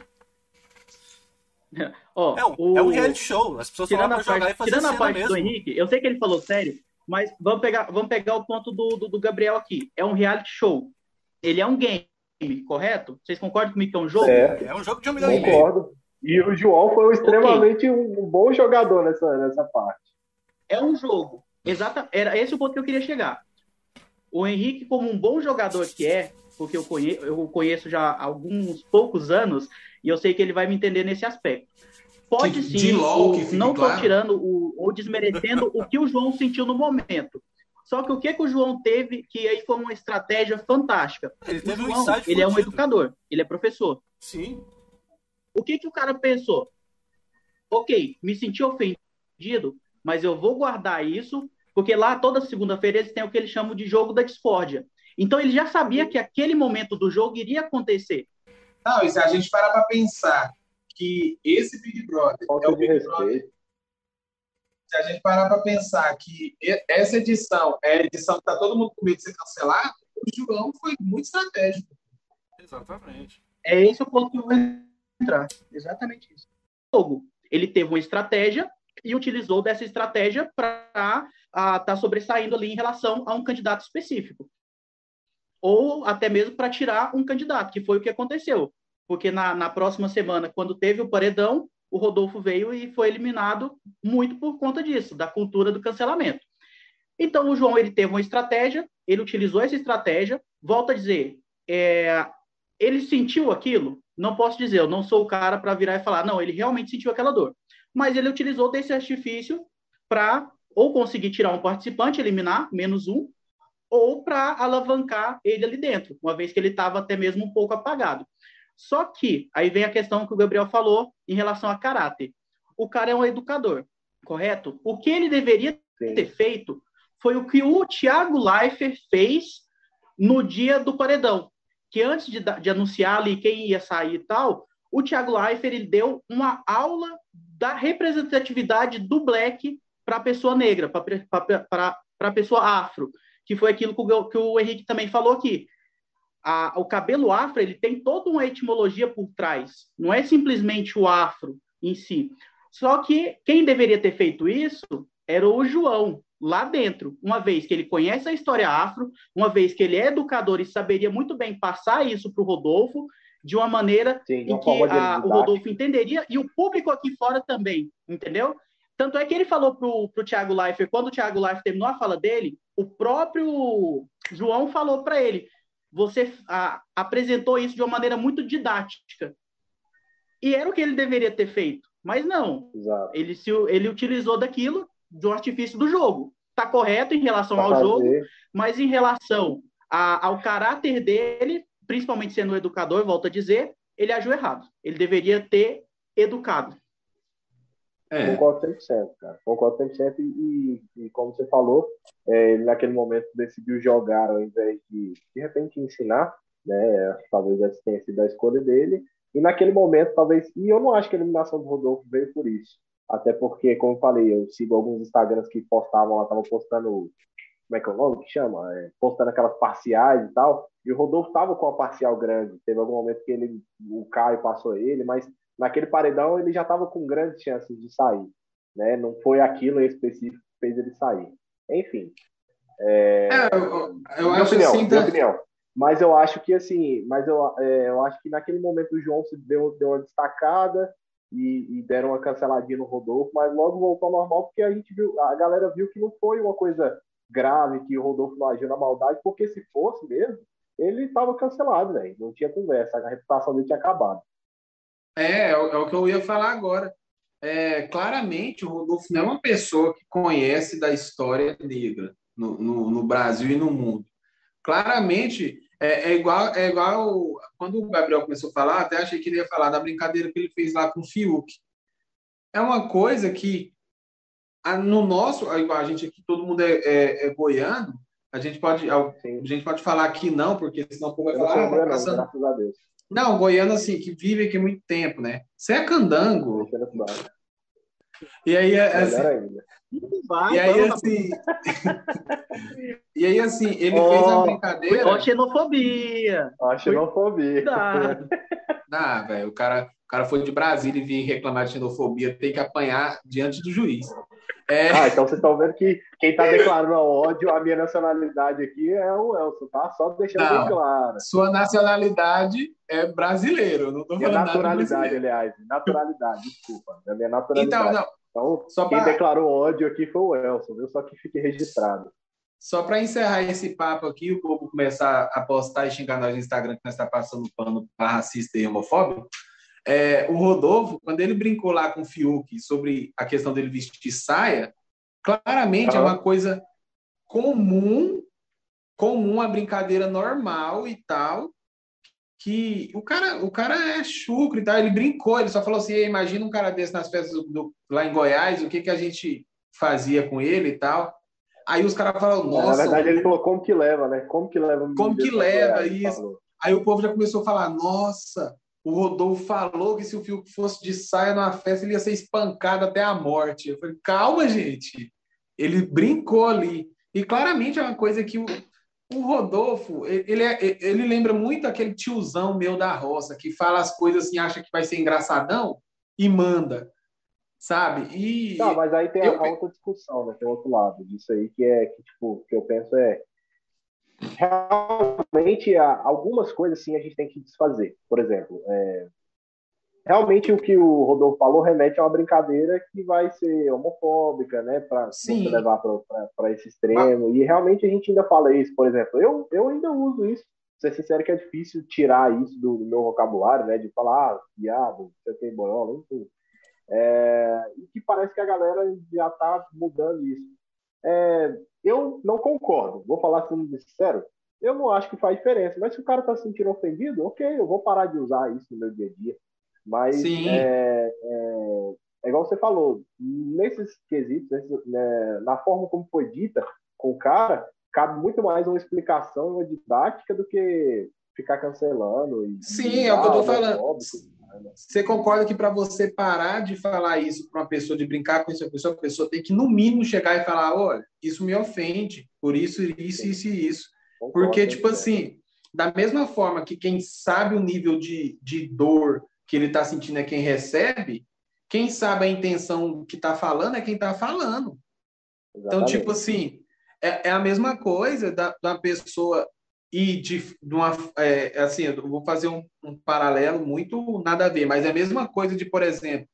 Ó, é, um, o... é um reality show. As pessoas tirando falam pra jogar e fazer Tirando a parte mesmo. do Henrique, eu sei que ele falou sério, mas vamos pegar, vamos pegar o ponto do, do, do, Gabriel aqui. É um reality show. Ele é um game, correto? Vocês concordam comigo que é um jogo? É, é um jogo de um milhão Concordo. E o João foi extremamente okay. um, bom jogador nessa, nessa parte. É um jogo. Exata, era esse o ponto que eu queria chegar. O Henrique, como um bom jogador que é, porque eu conheço, eu conheço já há alguns poucos anos, e eu sei que ele vai me entender nesse aspecto. Pode sim, de LOL, o, não estou claro. tirando o, ou desmerecendo o que o João sentiu no momento. Só que o que, que o João teve, que aí foi uma estratégia fantástica. Ele teve João, um Ele é um educador, ele é professor. Sim. O que, que o cara pensou? Ok, me senti ofendido, mas eu vou guardar isso, porque lá toda segunda-feira eles têm o que eles chamam de jogo da discórdia. Então ele já sabia que aquele momento do jogo iria acontecer. Não, e se a gente parar para pensar que esse Big Brother Falta é o Big respeito. Brother. Se a gente parar para pensar que essa edição é a edição que está todo mundo com medo de ser cancelado, o João foi muito estratégico. Exatamente. É esse o ponto que eu vou entrar. Exatamente isso. O ele teve uma estratégia e utilizou dessa estratégia para estar tá sobressaindo ali em relação a um candidato específico. Ou até mesmo para tirar um candidato, que foi o que aconteceu porque na, na próxima semana, quando teve o paredão, o Rodolfo veio e foi eliminado muito por conta disso, da cultura do cancelamento. Então, o João ele teve uma estratégia, ele utilizou essa estratégia, volta a dizer, é, ele sentiu aquilo? não posso dizer, eu não sou o cara para virar e falar, não, ele realmente sentiu aquela dor. Mas ele utilizou desse artifício para ou conseguir tirar um participante, eliminar menos um, ou para alavancar ele ali dentro, uma vez que ele estava até mesmo um pouco apagado. Só que aí vem a questão que o Gabriel falou em relação a caráter. O cara é um educador, correto? O que ele deveria Sim. ter feito foi o que o Thiago Leifert fez no dia do paredão, que antes de, de anunciar ali quem ia sair e tal, o Thiago Leifert ele deu uma aula da representatividade do black para a pessoa negra, para a pessoa afro, que foi aquilo que o, que o Henrique também falou aqui. A, o cabelo afro ele tem toda uma etimologia por trás, não é simplesmente o afro em si. Só que quem deveria ter feito isso era o João, lá dentro, uma vez que ele conhece a história afro, uma vez que ele é educador e saberia muito bem passar isso para o Rodolfo, de uma maneira Sim, em que a, o Rodolfo entenderia e o público aqui fora também, entendeu? Tanto é que ele falou para o Thiago Leifert, quando o Thiago Leifert terminou a fala dele, o próprio João falou para ele: você a, apresentou isso de uma maneira muito didática. E era o que ele deveria ter feito. Mas não. Exato. Ele, se, ele utilizou daquilo do artifício do jogo. Está correto em relação pra ao fazer. jogo, mas em relação a, ao caráter dele, principalmente sendo um educador, volto a dizer, ele agiu errado. Ele deveria ter educado. É. Concordo 100%, cara. Concordo 100% e, e, como você falou, é, ele naquele momento decidiu jogar ao invés de, de repente, ensinar, né? Talvez essa tenha sido a escolha dele. E naquele momento, talvez. E eu não acho que a eliminação do Rodolfo veio por isso. Até porque, como eu falei, eu sigo alguns Instagrams que postavam lá, estavam postando. Como é que é o nome que chama? É, postando aquelas parciais e tal. E o Rodolfo estava com uma parcial grande. Teve algum momento que ele, o Caio passou ele, mas naquele paredão ele já estava com grandes chances de sair. Né? Não foi aquilo específico que fez ele sair. Enfim. É, é eu, eu acho opinião, assim, tá... opinião. Mas eu acho que assim, mas eu, é, eu acho que naquele momento o João se deu, deu uma destacada e, e, deram uma canceladinha no Rodolfo, mas logo voltou ao normal porque a gente viu, a galera viu que não foi uma coisa grave, que o Rodolfo não agiu na maldade, porque se fosse mesmo, ele estava cancelado, velho. Não tinha conversa, a reputação dele tinha acabado. É, é, é o que eu ia falar agora. É, claramente, o Rodolfo não é uma pessoa que conhece da história negra no, no, no Brasil e no mundo. Claramente, é, é, igual, é igual quando o Gabriel começou a falar, até achei que ele ia falar da brincadeira que ele fez lá com o Fiuk. É uma coisa que no nosso, igual a gente aqui, todo mundo é, é, é goiano, a gente pode a gente pode falar que não, porque senão o povo vai falar, ah, tá passando... Não, goiano, assim, que vive aqui há muito tempo, né? Você é candango. E aí, é, assim, Vai, e aí, assim. e aí, assim, ele oh, fez a brincadeira. Ó, xenofobia. Ó, xenofobia. Não, velho, o cara, o cara foi de Brasília e vir reclamar de xenofobia, tem que apanhar diante do juiz. É... Ah, então vocês estão vendo que quem está declarando ódio à minha nacionalidade aqui é o Elson, tá? Só deixando não, bem claro. Sua nacionalidade é brasileiro, não estou falando naturalidade, aliás. Naturalidade, desculpa. É minha naturalidade. Então, não. Então, Só quem pra... declarou ódio aqui foi o Elson, viu? Só que fique registrado. Só para encerrar esse papo aqui, o povo começar a postar e xingar nós no Instagram que nós está passando pano para racista e homofóbico. É, o Rodolfo, quando ele brincou lá com o Fiuk sobre a questão dele vestir saia, claramente é uma coisa comum, comum, a brincadeira normal e tal, que o cara, o cara é chucro e tal, ele brincou, ele só falou assim, imagina um cara desse nas festas do, do, lá em Goiás, o que, que a gente fazia com ele e tal. Aí os caras falaram, nossa... Na verdade, ele falou como que leva, né? Como que leva... Como que leva, Goiás, isso. Falou. Aí o povo já começou a falar, nossa, o Rodolfo falou que se o Fiuk fosse de saia numa festa, ele ia ser espancado até a morte. Eu falei, calma, gente. Ele brincou ali. E claramente é uma coisa que o, o Rodolfo, ele, é, ele lembra muito aquele tiozão meu da roça, que fala as coisas assim, acha que vai ser engraçadão e manda, sabe? E tá, mas aí tem eu... a, outra discussão, né? Tem outro lado disso aí, que é que, tipo, que eu penso é realmente algumas coisas sim a gente tem que desfazer. Por exemplo, é, realmente o que o Rodolfo falou remete a uma brincadeira que vai ser homofóbica, né, para levar para esse extremo. Mas... E realmente a gente ainda fala isso, por exemplo, eu, eu ainda uso isso ser sincero que é difícil tirar isso do, do meu vocabulário, né? De falar, ah, viado, você tem boiola, enfim. É, e que parece que a galera já está mudando isso. É, eu não concordo, vou falar sendo sincero, eu não acho que faz diferença, mas se o cara está se sentindo ofendido, ok, eu vou parar de usar isso no meu dia a dia. Mas é, é, é, igual você falou, nesses quesitos, né, na forma como foi dita com o cara, cabe muito mais uma explicação, uma didática do que ficar cancelando. E, Sim, é o que eu tô falando. Né? Você concorda que para você parar de falar isso para uma pessoa, de brincar com essa pessoa, a pessoa tem que, no mínimo, chegar e falar: olha, isso me ofende, por isso, isso, isso e isso. Porque, tipo assim, da mesma forma que quem sabe o nível de, de dor que ele está sentindo é quem recebe, quem sabe a intenção que está falando é quem está falando. Exatamente. Então, tipo assim, é, é, a mesma coisa da, da pessoa e de, de uma é, assim eu vou fazer um, um, paralelo muito nada a ver mas é a mesma coisa de por exemplo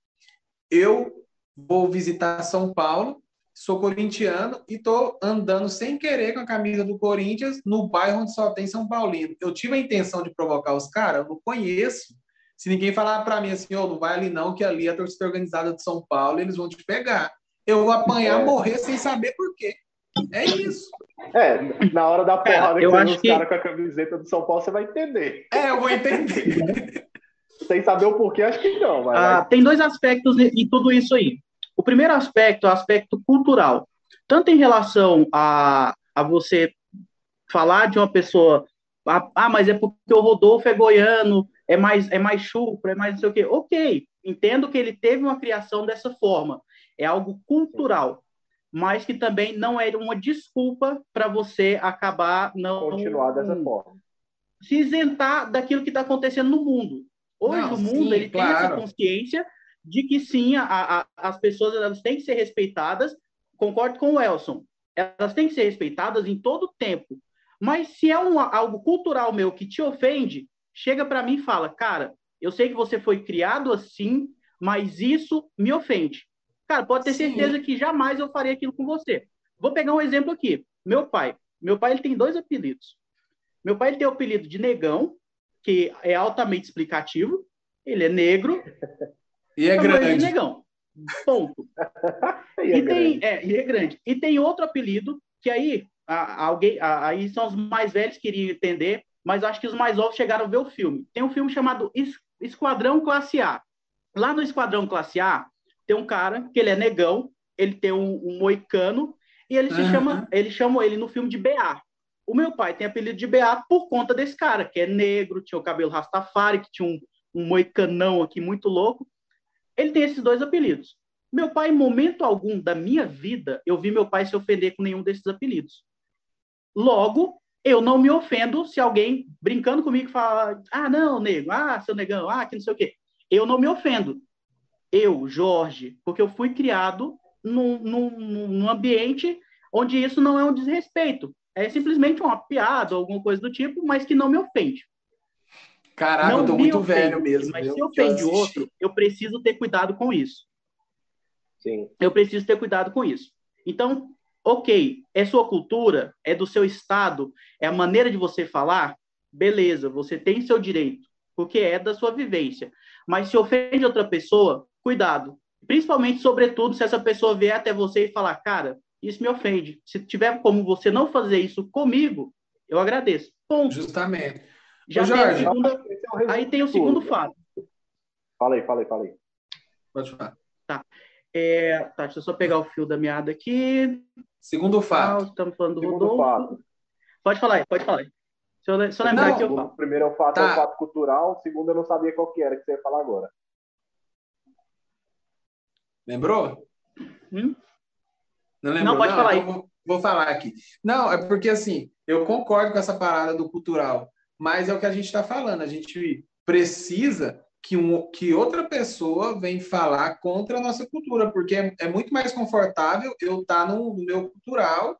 eu vou visitar São Paulo sou corintiano e estou andando sem querer com a camisa do Corinthians no bairro onde só tem São Paulino eu tive a intenção de provocar os caras eu não conheço se ninguém falar para mim assim oh, não vai ali não que ali é a torcida organizada de São Paulo eles vão te pegar eu vou apanhar é. morrer sem saber por quê é isso. É, na hora da porrada que você os que... caras com a camiseta do São Paulo, você vai entender. É, eu vou entender. Sem saber o porquê, acho que não. Mas... Ah, tem dois aspectos em tudo isso aí. O primeiro aspecto é o aspecto cultural. Tanto em relação a, a você falar de uma pessoa, ah, ah, mas é porque o Rodolfo é goiano, é mais, é mais chupro, é mais não sei o quê. Ok, entendo que ele teve uma criação dessa forma. É algo cultural mas que também não é uma desculpa para você acabar não continuar dessa forma, se isentar daquilo que está acontecendo no mundo. Hoje não, o mundo sim, ele claro. tem essa consciência de que sim, a, a, as pessoas elas têm que ser respeitadas. Concordo com o Elson. Elas têm que ser respeitadas em todo tempo. Mas se é um, algo cultural meu que te ofende, chega para mim e fala, cara, eu sei que você foi criado assim, mas isso me ofende. Cara, pode ter Sim. certeza que jamais eu faria aquilo com você. Vou pegar um exemplo aqui. Meu pai. Meu pai ele tem dois apelidos. Meu pai ele tem o apelido de negão, que é altamente explicativo. Ele é negro. E é grande. negão. Ponto. e, é tem, é, e é grande. E tem outro apelido que aí a, alguém, a, aí são os mais velhos que iriam entender, mas acho que os mais novos chegaram a ver o filme. Tem um filme chamado Esquadrão Classe A. Lá no Esquadrão Classe A, tem um cara que ele é negão, ele tem um, um moicano, e ele se uhum. chama, ele chamou ele no filme de BA. O meu pai tem apelido de BA por conta desse cara, que é negro, tinha o cabelo rastafari, que tinha um, um moicanão aqui muito louco. Ele tem esses dois apelidos. Meu pai, em momento algum da minha vida, eu vi meu pai se ofender com nenhum desses apelidos. Logo, eu não me ofendo se alguém brincando comigo fala, ah, não, nego, ah, seu negão, ah, que não sei o quê. Eu não me ofendo eu, Jorge, porque eu fui criado num, num, num ambiente onde isso não é um desrespeito. É simplesmente uma piada, alguma coisa do tipo, mas que não me ofende. Caraca, não eu tô muito ofende, velho mesmo. Mas se ofende outro, eu preciso ter cuidado com isso. Sim. Eu preciso ter cuidado com isso. Então, ok, é sua cultura, é do seu estado, é a maneira de você falar, beleza, você tem seu direito, porque é da sua vivência. Mas se ofende outra pessoa, cuidado. Principalmente, sobretudo, se essa pessoa vier até você e falar, cara, isso me ofende. Se tiver como você não fazer isso comigo, eu agradeço. Ponto. Justamente. Já Ô, tem Jorge, segunda... é aí tem o segundo fato. Fala aí, fala aí, fala aí. Pode falar. Tá. É, tá, deixa eu só pegar o fio da meada aqui. Segundo fato. Estamos falando do segundo Rodolfo. Fato. Pode falar aí, pode falar aí. Se eu, se eu lembrar não, aqui, eu falo. O primeiro é o fato, tá. é o fato cultural, o segundo eu não sabia qual que era que você ia falar agora. Lembrou? Hum? Não lembrou? Não, pode não, falar então vou, vou, falar aqui. Não, é porque assim, eu concordo com essa parada do cultural, mas é o que a gente está falando. A gente precisa que, um, que outra pessoa venha falar contra a nossa cultura, porque é, é muito mais confortável eu estar tá no, no, meu cultural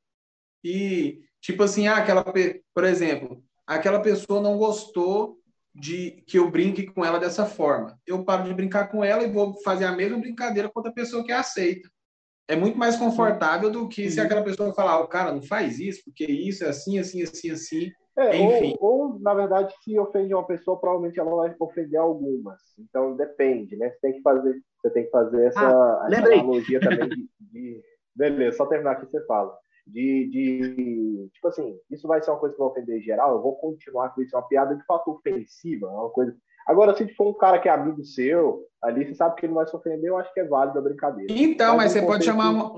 e, tipo assim, ah, aquela, por exemplo, aquela pessoa não gostou de que eu brinque com ela dessa forma. Eu paro de brincar com ela e vou fazer a mesma brincadeira com outra pessoa que aceita. É muito mais confortável do que se uhum. aquela pessoa falar, o oh, cara, não faz isso, porque isso é assim, assim, assim, assim. É, Enfim. Ou, ou, na verdade, se ofende uma pessoa, provavelmente ela vai ofender algumas. Então depende, né? Você tem que fazer, você tem que fazer essa, ah, essa analogia também de, de, Beleza, só terminar aqui você fala. De, de. Tipo assim, isso vai ser uma coisa que vai ofender geral, eu vou continuar com isso, é uma piada de fato ofensiva, é uma coisa. Agora, se for um cara que é amigo seu, ali você sabe que ele não vai se ofender, eu acho que é válido a brincadeira. Então, mas, mas você pode chamar.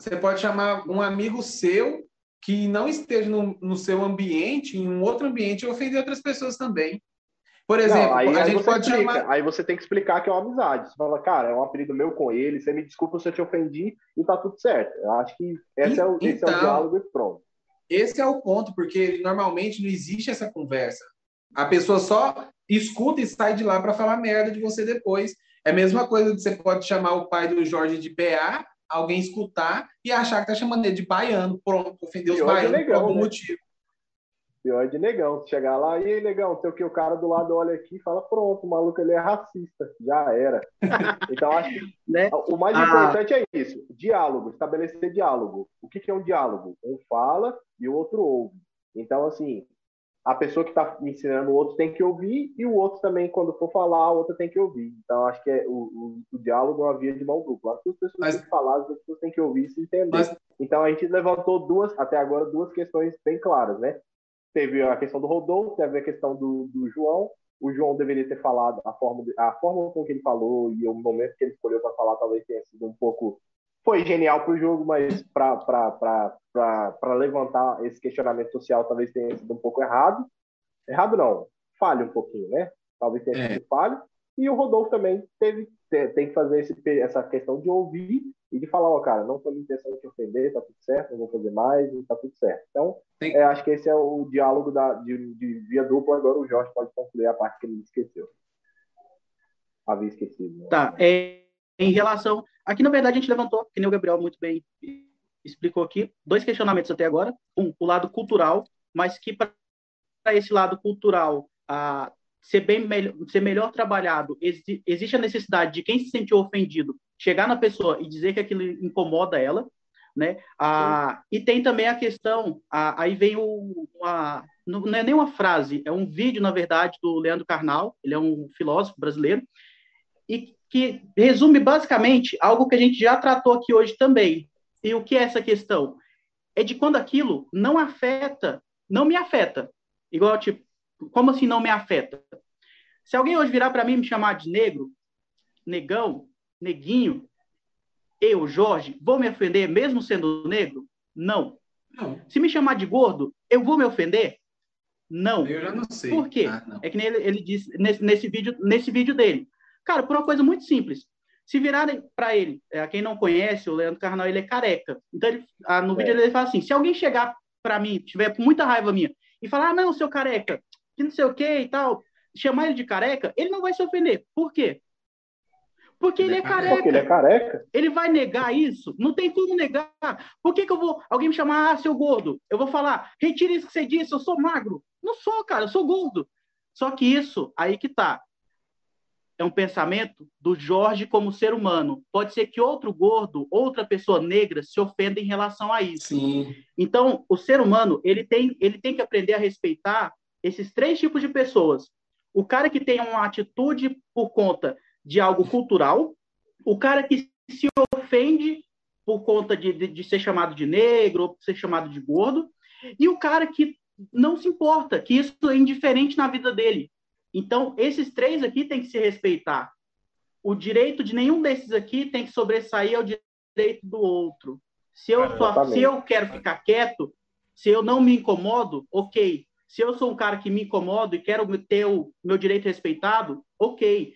Você pode chamar um amigo seu que não esteja no, no seu ambiente, em um outro ambiente, e ofender outras pessoas também. Por exemplo, não, aí, a aí gente pode explica, chamar... Aí você tem que explicar que é uma amizade. Você fala, cara, é um apelido meu com ele, você me desculpa se eu te ofendi e tá tudo certo. Eu acho que esse, é, o, então, esse é o então, diálogo e pronto. Esse é o ponto, porque normalmente não existe essa conversa. A pessoa só escuta e sai de lá para falar merda de você depois. É a mesma coisa que você pode chamar o pai do Jorge de PA alguém escutar e achar que tá chamando ele de baiano. Pronto, ofendeu os baianos legal, por algum né? motivo. Pior de negão. Chegar lá, e aí, negão, tem o que? O cara do lado olha aqui e fala, pronto, o maluco ele é racista. Já era. então, acho que né? o mais ah. importante é isso: diálogo, estabelecer diálogo. O que, que é um diálogo? Um fala e o outro ouve. Então, assim, a pessoa que está ensinando o outro tem que ouvir e o outro também, quando for falar, a outra tem que ouvir. Então, acho que é, o, o, o diálogo é uma via de mão dupla. As pessoas Mas... têm que falar, as pessoas têm que ouvir e se entender. Mas... Então, a gente levantou duas, até agora, duas questões bem claras, né? Teve a questão do Rodolfo, teve a questão do, do João. O João deveria ter falado a forma, a forma com que ele falou e o momento que ele escolheu para falar talvez tenha sido um pouco foi genial para o jogo, mas para levantar esse questionamento social talvez tenha sido um pouco errado. Errado não, falha um pouquinho, né? Talvez tenha sido é. falho. E o Rodolfo também teve, tem que fazer esse, essa questão de ouvir e de falar, ó, oh, cara, não foi minha intenção de te ofender, tá tudo certo, não vou fazer mais, tá tudo certo. Então, é, acho que esse é o diálogo da, de, de via dupla. Agora o Jorge pode concluir a parte que ele esqueceu. Havia esquecido. Né? Tá, é, em relação. Aqui, na verdade, a gente levantou, que nem o Gabriel muito bem explicou aqui, dois questionamentos até agora. Um, o lado cultural, mas que para esse lado cultural ah, ser, bem ser melhor trabalhado, existe a necessidade de quem se sentiu ofendido chegar na pessoa e dizer que aquilo incomoda ela, né? Ah, e tem também a questão, ah, aí vem o, a, não é nem uma frase, é um vídeo, na verdade, do Leandro Carnal, ele é um filósofo brasileiro, e que resume basicamente algo que a gente já tratou aqui hoje também. E o que é essa questão? É de quando aquilo não afeta, não me afeta. Igual, tipo, como assim não me afeta? Se alguém hoje virar para mim e me chamar de negro, negão, neguinho, eu, Jorge, vou me ofender mesmo sendo negro? Não. não. Se me chamar de gordo, eu vou me ofender? Não. Eu já não sei. Por quê? Ah, é que ele, ele disse nesse, nesse, vídeo, nesse vídeo dele. Cara, por uma coisa muito simples. Se virarem para ele, é, quem não conhece, o Leandro Carnal, ele é careca. Então, ele, ah, no é. vídeo ele fala assim: se alguém chegar para mim, tiver muita raiva minha, e falar, ah, não, seu careca, que não sei o que e tal, chamar ele de careca, ele não vai se ofender. Por quê? Porque ele é careca. Porque ele é careca. Ele vai negar isso? Não tem como negar. Por que, que eu vou. Alguém me chamar, ah, seu gordo? Eu vou falar, retire isso que você disse, eu sou magro. Não sou, cara, eu sou gordo. Só que isso, aí que tá é um pensamento do Jorge como ser humano. Pode ser que outro gordo, outra pessoa negra se ofenda em relação a isso. Sim. Então, o ser humano, ele tem, ele tem que aprender a respeitar esses três tipos de pessoas. O cara que tem uma atitude por conta de algo cultural, o cara que se ofende por conta de, de, de ser chamado de negro ou ser chamado de gordo, e o cara que não se importa, que isso é indiferente na vida dele. Então, esses três aqui têm que se respeitar. O direito de nenhum desses aqui tem que sobressair ao direito do outro. Se eu, se eu quero ficar quieto, se eu não me incomodo, ok. Se eu sou um cara que me incomodo e quero ter o meu direito respeitado, ok.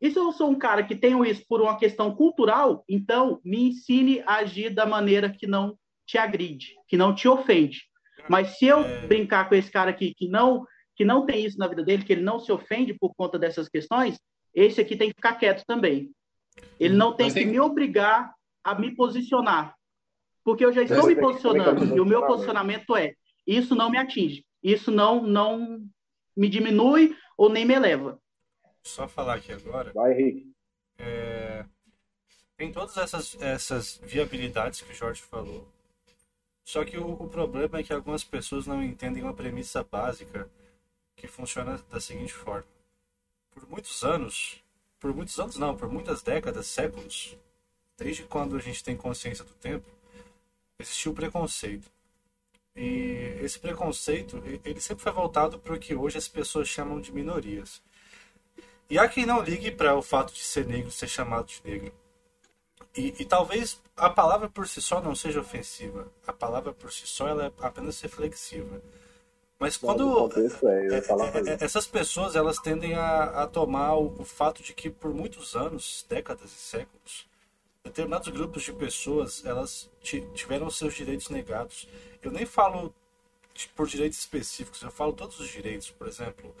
E se eu sou um cara que tenho isso por uma questão cultural, então me ensine a agir da maneira que não te agride, que não te ofende. Mas se eu é. brincar com esse cara aqui que não que não tem isso na vida dele, que ele não se ofende por conta dessas questões, esse aqui tem que ficar quieto também. Ele não tem que me obrigar a me posicionar. Porque eu já estou me posicionando e o meu posicionamento é: isso não me atinge, isso não, não me diminui ou nem me eleva. Só falar aqui agora. Vai, Henrique. É... Tem todas essas, essas viabilidades que o Jorge falou. Só que o, o problema é que algumas pessoas não entendem uma premissa básica que funciona da seguinte forma. Por muitos anos, por muitos anos não, por muitas décadas, séculos, desde quando a gente tem consciência do tempo, existiu preconceito. E esse preconceito, ele sempre foi voltado para o que hoje as pessoas chamam de minorias. E há quem não ligue para o fato de ser negro ser chamado de negro. E, e, talvez a palavra por si só não seja ofensiva. A palavra por si só ela é apenas reflexiva. Mas quando é, é, é, essas pessoas elas tendem a, a tomar o, o, fato de que por muitos anos, décadas e séculos, determinados grupos de pessoas elas tiveram seus direitos negados. Eu nem falo por direitos específicos, eu falo todos os direitos. Por exemplo,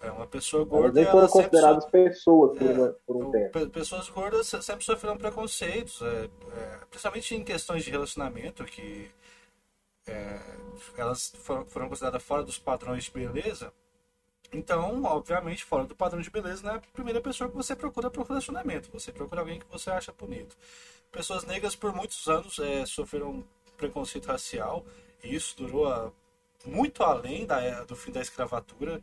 é uma pessoa gorda. Elas nem foram consideradas so... pessoas por, é, por, um tempo. Pessoas gordas sempre sofreram preconceitos, é, é, principalmente em questões de relacionamento, que é, elas foram, foram consideradas fora dos padrões de beleza. Então, obviamente, fora do padrão de beleza, não é a primeira pessoa que você procura para um relacionamento. Você procura alguém que você acha bonito. Pessoas negras, por muitos anos, é, sofreram preconceito racial. E isso durou a, muito além da, do fim da escravatura.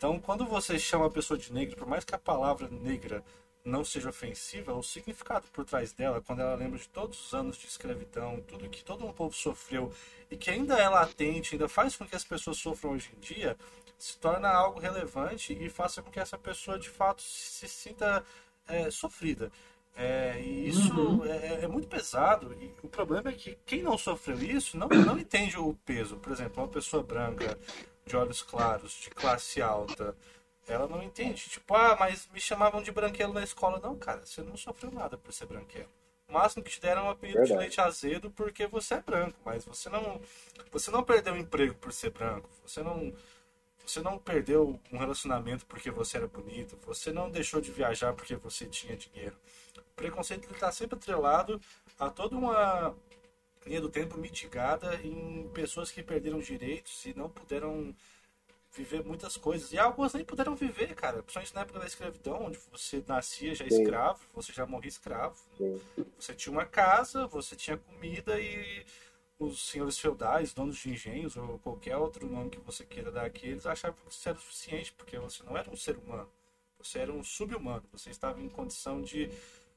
Então, quando você chama a pessoa de negra, por mais que a palavra negra não seja ofensiva, o significado por trás dela, quando ela lembra de todos os anos de escravidão, tudo que todo um povo sofreu e que ainda é latente, ainda faz com que as pessoas sofram hoje em dia, se torna algo relevante e faça com que essa pessoa de fato se sinta é, sofrida. É, e isso uhum. é, é, muito pesado. E o problema é que quem não sofreu isso não, não entende o peso. Por exemplo, uma pessoa branca, de olhos claros, de classe alta, ela não entende. Tipo, ah, mas me chamavam de branquelo na escola. Não, cara, você não sofreu nada por ser branquelo. O máximo que te deram é um apelido Verdade. de leite azedo porque você é branco, mas você não, você não perdeu o emprego por ser branco. Você não, você não perdeu um relacionamento porque você era bonito. Você não deixou de viajar porque você tinha dinheiro. O preconceito está sempre atrelado a toda uma linha do tempo mitigada em pessoas que perderam direitos e não puderam viver muitas coisas. E algumas nem puderam viver, cara. Principalmente na época da escravidão, onde você nascia já Sim. escravo, você já morria escravo. Sim. Você tinha uma casa, você tinha comida e os senhores feudais, donos de engenhos ou qualquer outro nome que você queira dar aqui, eles achavam que isso era o suficiente, porque você não era um ser humano. Você era um sub-humano. Você estava em condição de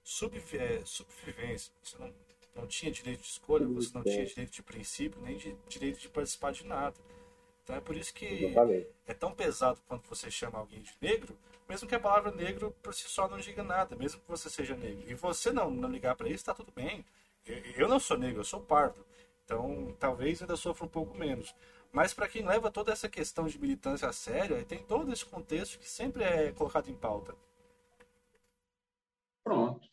subvi é, subvivência. Você não, não tinha direito de escolha, você não tinha direito de princípio, nem de direito de participar de nada. Então é por isso que Exatamente. é tão pesado quando você chama alguém de negro, mesmo que a palavra negro por si só não diga nada, mesmo que você seja negro. E você não, não ligar para isso, está tudo bem. Eu não sou negro, eu sou pardo. Então talvez ainda sofra um pouco menos. Mas para quem leva toda essa questão de militância a sério, tem todo esse contexto que sempre é colocado em pauta. Pronto.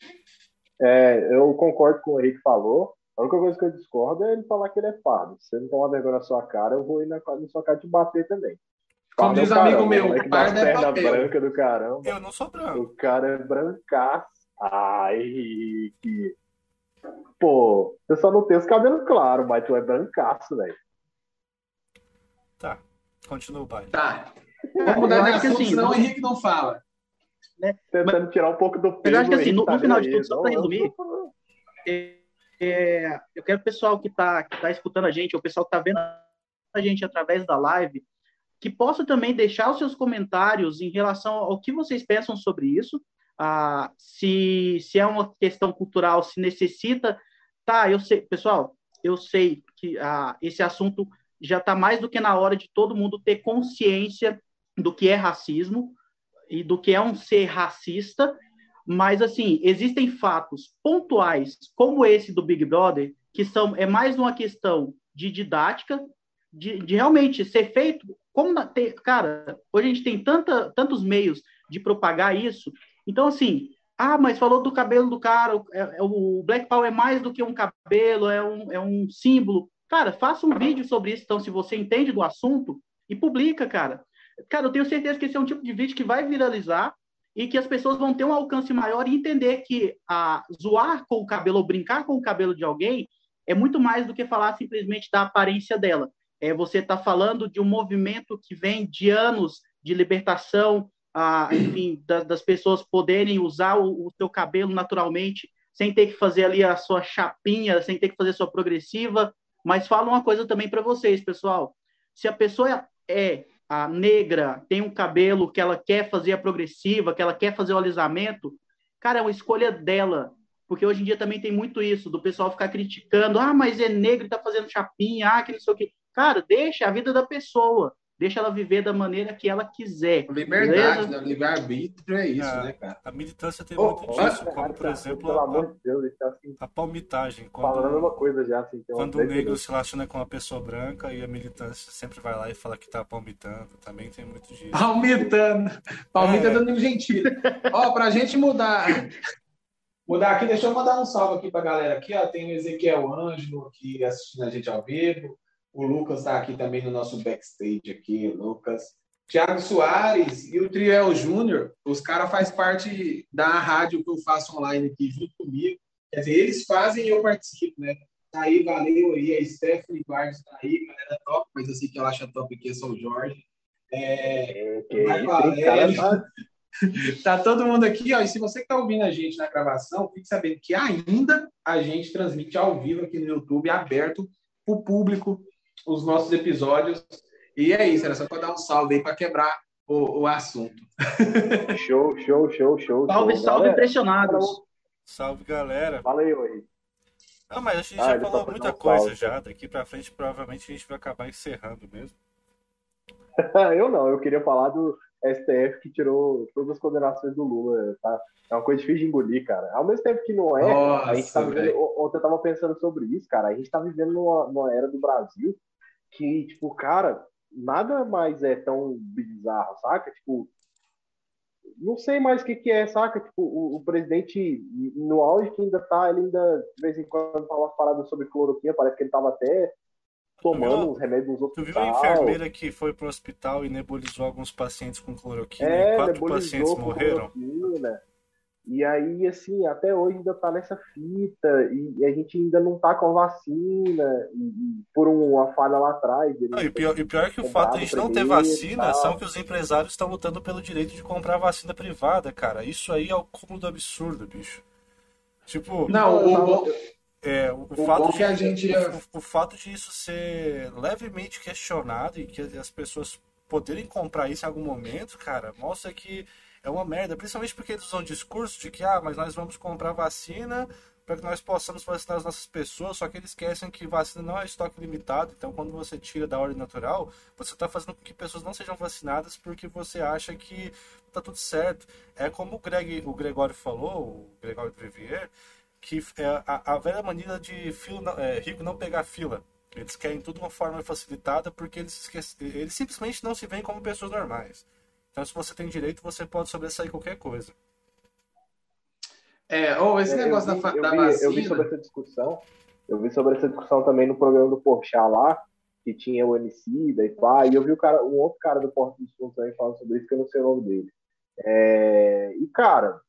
É, eu concordo com o Henrique falou. A única coisa que eu discordo é ele falar que ele é pardo. Se você não tomar vergonha na sua cara, eu vou ir na, na sua cara te bater também. Como diz amigo meu, o pardo é papel. branca do caramba. Eu não sou branco. O cara é brancaço. Ai, Henrique. Pô, você só não tem os cabelos claros, mas tu é brancaço, velho. Tá, continua o baile. Tá. Vamos mudar de assunto, assim, senão o Henrique não fala. Né? Tentando mas, tirar um pouco do peso. Eu acho que assim, no, no final de tudo, só para resumir, é, é, eu quero o pessoal que está que tá escutando a gente, o pessoal que está vendo a gente através da live, que possa também deixar os seus comentários em relação ao que vocês pensam sobre isso, ah, se, se é uma questão cultural, se necessita. Tá, eu sei, pessoal, eu sei que ah, esse assunto já está mais do que na hora de todo mundo ter consciência do que é racismo e do que é um ser racista mas, assim, existem fatos pontuais, como esse do Big Brother, que são é mais uma questão de didática, de, de realmente ser feito. Como na, cara, hoje a gente tem tanta, tantos meios de propagar isso. Então, assim, ah, mas falou do cabelo do cara, é, é, o Black Power é mais do que um cabelo, é um, é um símbolo. Cara, faça um vídeo sobre isso, então, se você entende do assunto, e publica, cara. Cara, eu tenho certeza que esse é um tipo de vídeo que vai viralizar e que as pessoas vão ter um alcance maior e entender que a zoar com o cabelo ou brincar com o cabelo de alguém é muito mais do que falar simplesmente da aparência dela. É você está falando de um movimento que vem de anos de libertação, ah, enfim, das, das, pessoas poderem usar o, o seu cabelo naturalmente, sem ter que fazer ali a sua chapinha, sem ter que fazer sua progressiva. Mas fala uma coisa também para vocês, pessoal. Se a pessoa é a negra, tem um cabelo que ela quer fazer a progressiva, que ela quer fazer o alisamento, cara, é uma escolha dela. Porque hoje em dia também tem muito isso, do pessoal ficar criticando, ah, mas é negro e tá fazendo chapinha, ah, que não sei o quê. Cara, deixa a vida da pessoa. Deixa ela viver da maneira que ela quiser. Liberdade, né? livre-arbítrio é isso, a, né, cara? A militância tem oh, muito disso, como, por exemplo, pelo amor de Deus, ele tá assim, a palmitagem. Quando, falando uma coisa já, assim, quando o negro se relaciona com uma pessoa branca e a militância sempre vai lá e fala que tá palmitando, também tem muito disso. Palmitando! Palmita é. dando um gentil. Ó, pra gente mudar... Mudar aqui, deixa eu mandar um salve aqui pra galera aqui, ó. Tem o Ezequiel Ângelo aqui assistindo a gente ao vivo. O Lucas está aqui também no nosso backstage aqui, Lucas. Tiago Soares e o Triel Júnior, os caras fazem parte da rádio que eu faço online aqui junto comigo. Quer dizer, eles fazem e eu participo, né? Tá aí, valeu aí. A Stephanie Guardes tá aí, galera top, mas assim que ela acha top aqui é só o Jorge. É, é tá... tá todo mundo aqui, ó. E se você está ouvindo a gente na gravação, fique sabendo que ainda a gente transmite ao vivo aqui no YouTube, aberto para o público os nossos episódios. E é isso, era só para dar um salve aí para quebrar o, o assunto. show, show, show, show. Salve, show, salve, galera. impressionados. Salve, galera. Valeu aí. Não, mas a gente ah, já falou muita coisa salve. já. Daqui para frente, provavelmente a gente vai acabar encerrando mesmo. eu não, eu queria falar do STF que tirou todas as condenações do Lula, tá? É uma coisa difícil de engolir, cara. Ao mesmo tempo que não é, Nossa, a gente tá vivendo, ontem eu tava pensando sobre isso, cara. A gente tá vivendo numa, numa era do Brasil que, tipo, cara, nada mais é tão bizarro, saca? Tipo, não sei mais o que, que é, saca? Tipo, o, o, presidente, no auge que ainda tá, ele ainda, de vez em quando, fala umas paradas sobre cloroquina, parece que ele tava até tomando os remédios nos hospitais. Tu viu a enfermeira que foi pro hospital e nebulizou alguns pacientes com cloroquina é, e quatro pacientes morreram? E aí, assim, até hoje ainda tá nessa fita, e a gente ainda não tá com a vacina, e, e por uma falha lá atrás. Não, e, pior, e pior é que o fato de a gente não ter vacina são que os empresários estão lutando pelo direito de comprar vacina privada, cara. Isso aí é o cúmulo do absurdo, bicho. Tipo. Não, o, é, o, o fato de, a gente... o, o fato de isso ser levemente questionado e que as pessoas poderem comprar isso em algum momento, cara, mostra que é uma merda, principalmente porque eles usam discurso de que, ah, mas nós vamos comprar vacina para que nós possamos vacinar as nossas pessoas, só que eles esquecem que vacina não é estoque limitado, então quando você tira da ordem natural, você está fazendo com que pessoas não sejam vacinadas porque você acha que tá tudo certo. É como o, Greg, o Gregório falou, o Gregório Trevier, que é a, a velha maneira de filo, é, rico não pegar fila. Eles querem tudo de uma forma facilitada porque eles, esquecem, eles simplesmente não se veem como pessoas normais. Então, se você tem direito, você pode sobressair qualquer coisa. É, ou esse é, negócio vi, da, eu da vi, vacina... Eu vi sobre essa discussão, eu vi sobre essa discussão também no programa do Porchat lá, que tinha o MC da e pá, e eu vi o cara, um outro cara do Porto dos Fundos também falando sobre isso, que eu não sei o nome dele. É, e, cara,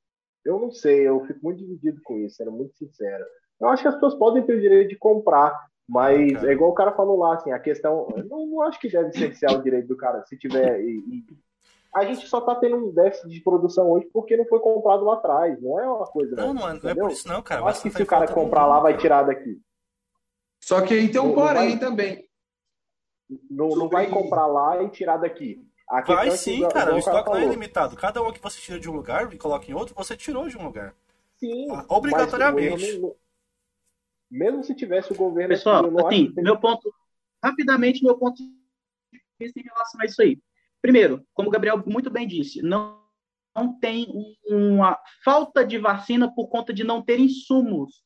eu não sei, eu fico muito dividido com isso, sendo muito sincero. Eu acho que as pessoas podem ter o direito de comprar, mas é igual o cara falou lá, assim, a questão. Eu não, não acho que deve cercear o direito do cara, se tiver. E, e, a gente só tá tendo um déficit de produção hoje porque não foi comprado lá atrás. Não é uma coisa. Não, não, é, não é por isso, não, cara. Eu acho que se o cara comprar lá, vai tirar daqui. Só que aí tem um porém vai, também. Não, não vai comprar lá e tirar daqui. vai sim, cara. O estoque não é limitado. Cada um que você tira de um lugar e coloca em outro, você tirou de um lugar. Sim. Obrigatoriamente. Não, mesmo se tivesse o governo. Pessoal, aqui, assim, meu ponto. Rapidamente, meu ponto de vista em relação a isso aí. Primeiro, como o Gabriel muito bem disse, não, não tem uma falta de vacina por conta de não ter insumos.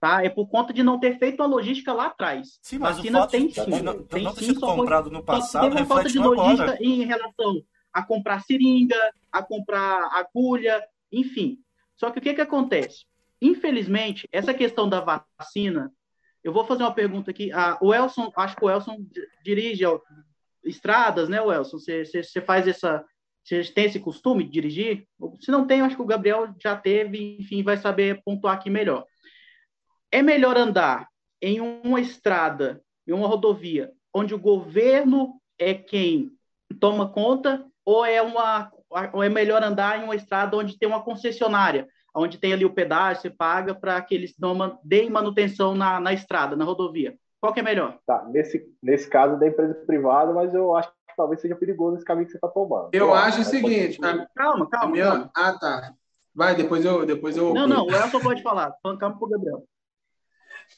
Tá? É por conta de não ter feito a logística lá atrás. Sim, mas vacina o fato tem, de, sim, não, tem não sido comprado no passado tem uma falta de logística agora. em relação a comprar seringa, a comprar agulha, enfim. Só que o que, que acontece? Infelizmente, essa questão da vacina, eu vou fazer uma pergunta aqui. Ah, o Elson, acho que o Elson dirige estradas, né, Welson? Você, faz essa. Você tem esse costume de dirigir? Se não tem, acho que o Gabriel já teve, enfim, vai saber pontuar aqui melhor. É melhor andar em uma estrada, em uma rodovia, onde o governo é quem toma conta, ou é, uma, ou é melhor andar em uma estrada onde tem uma concessionária, onde tem ali o pedágio, você paga para que eles deem manutenção na, na estrada, na rodovia? Qual que é melhor? Tá, nesse, nesse caso da empresa privada, mas eu acho que talvez seja perigoso esse caminho que você está tomando. Eu, Eu acho o pode seguinte, continuar. a, Calma, calma. minha- calma. ah, tá. Vai, depois eu, depois eu. Não, não, o Elson pode falar. Calma pro Gabriel.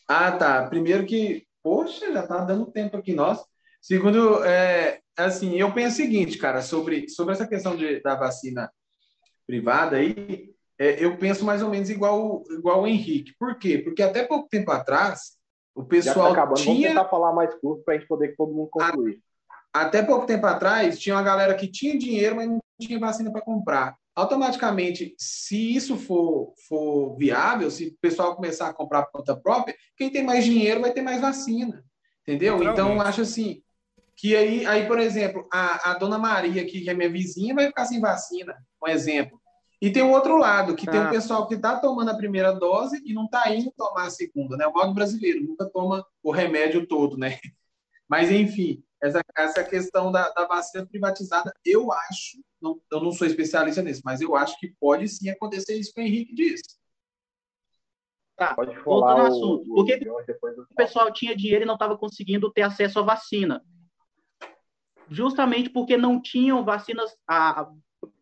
Ah, tá. Primeiro que, poxa, já tá dando tempo aqui, nossa. Segundo, é, assim, eu penso o seguinte, cara, sobre, sobre essa questão de, da vacina privada aí, é, eu penso mais ou menos igual, igual o Henrique. Por quê? Porque até pouco tempo atrás, o Já tá pessoal acabando, vamos tinha, tentar falar mais curto para a gente poder que todo mundo concluir. até pouco tempo atrás, tinha uma galera que tinha dinheiro, mas não tinha vacina para comprar. Automaticamente, se isso for, for viável, se o pessoal começar a comprar por conta própria, quem tem mais dinheiro vai ter mais vacina. Entendeu? Então, acho assim, que aí, aí por exemplo, a, a dona Maria, aqui, que é minha vizinha, vai ficar sem vacina, um exemplo. E tem o outro lado, que tem Ah. o pessoal que está tomando a primeira dose e não está indo tomar a segunda, né? O modo brasileiro nunca toma o remédio todo, né? Mas, enfim, essa, essa questão da, da vacina privatizada, eu acho, não, eu não sou especialista nisso, mas eu acho que pode sim acontecer isso que o Henrique disse. Tá. Pode Voltando falar ao o, assunto, o, por que- o pessoal tinha dinheiro e não estava conseguindo ter acesso à vacina. Justamente porque não tinham vacinas, a,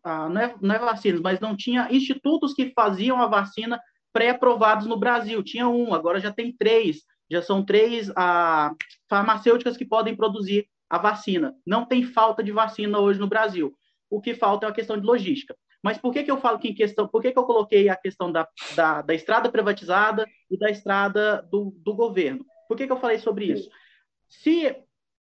a- não, é, não é vacinas, mas não tinha institutos que faziam a vacina pré-aprovados no Brasil. Tinha um, agora já tem três. Já são três a, farmacêuticas que podem produzir a vacina. Não tem falta de vacina hoje no Brasil. O que falta é uma questão de logística. Mas por que, que eu falo que em questão, por que, que eu coloquei a questão da, da, da estrada privatizada e da estrada do, do governo? Por que, que eu falei sobre isso? Se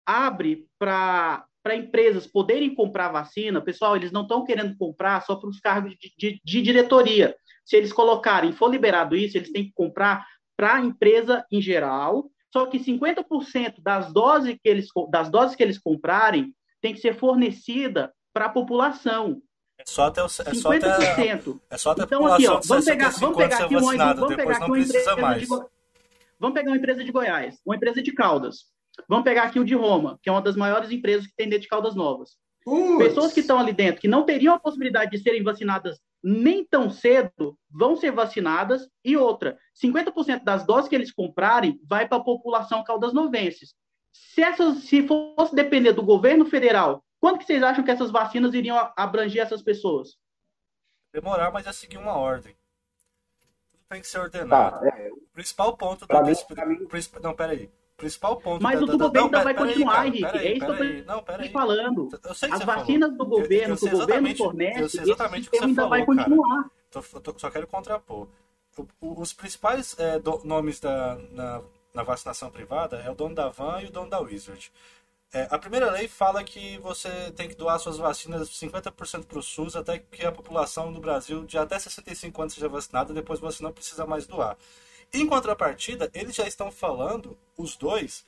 abre para empresas poderem comprar vacina, pessoal, eles não estão querendo comprar só para os cargos de, de, de diretoria. Se eles colocarem, for liberado isso, eles têm que comprar para a empresa em geral, só que 50% das doses que eles, das doses que eles comprarem tem que ser fornecida para a população. É só até, o, é só até, 50%. é só até a Então, aqui, ó, vamos pegar, 65 vamos pegar aqui uma, vamos pegar aqui uma empresa mais. de Vamos pegar uma empresa de Goiás, uma empresa de Caldas. Vamos pegar aqui o de Roma, que é uma das maiores empresas que tem dentro de Caldas Novas. Putz, Pessoas que estão ali dentro, que não teriam a possibilidade de serem vacinadas nem tão cedo, vão ser vacinadas. E outra, 50% das doses que eles comprarem vai para a população caldasnovenses. Se, essas, se fosse depender do governo federal, quando que vocês acham que essas vacinas iriam abranger essas pessoas? Demorar, mas é seguir uma ordem. Tudo tem que ser ordenado. Tá, é, O principal ponto Pra da mim- pra mim- Não, peraí. Principal ponto Mas da, o do da- governo não, ainda vai pera- peraí, continuar, cara, Henrique. É isso que eu tô Não, falando. Eu As você vacinas falou. do governo, eu sei que o governo fornece, eu sei esse exatamente o que sistema você ainda vai falou, cara. continuar. Tô- tô- só quero contrapor. O- o- Os principais é, do- nomes da, na, na vacinação privada é o dono da Van e o dono da Wizard. É, a primeira lei fala que você tem que doar suas vacinas 50% para o SUS até que a população no Brasil de até 65 anos seja vacinada, depois você não precisa mais doar. Em contrapartida, eles já estão falando, os dois,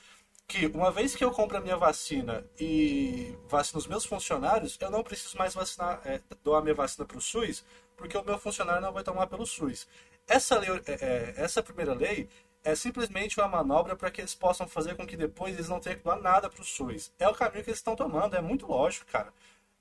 que uma vez que eu compro a minha vacina e vacino os meus funcionários, eu não preciso mais vacinar, é, doar minha vacina para o SUS, porque o meu funcionário não vai tomar pelo SUS. Essa, lei, é, é, essa primeira lei é simplesmente uma manobra para que eles possam fazer com que depois eles não tenham que doar nada para o SUS. É o caminho que eles estão tomando, é muito lógico, cara.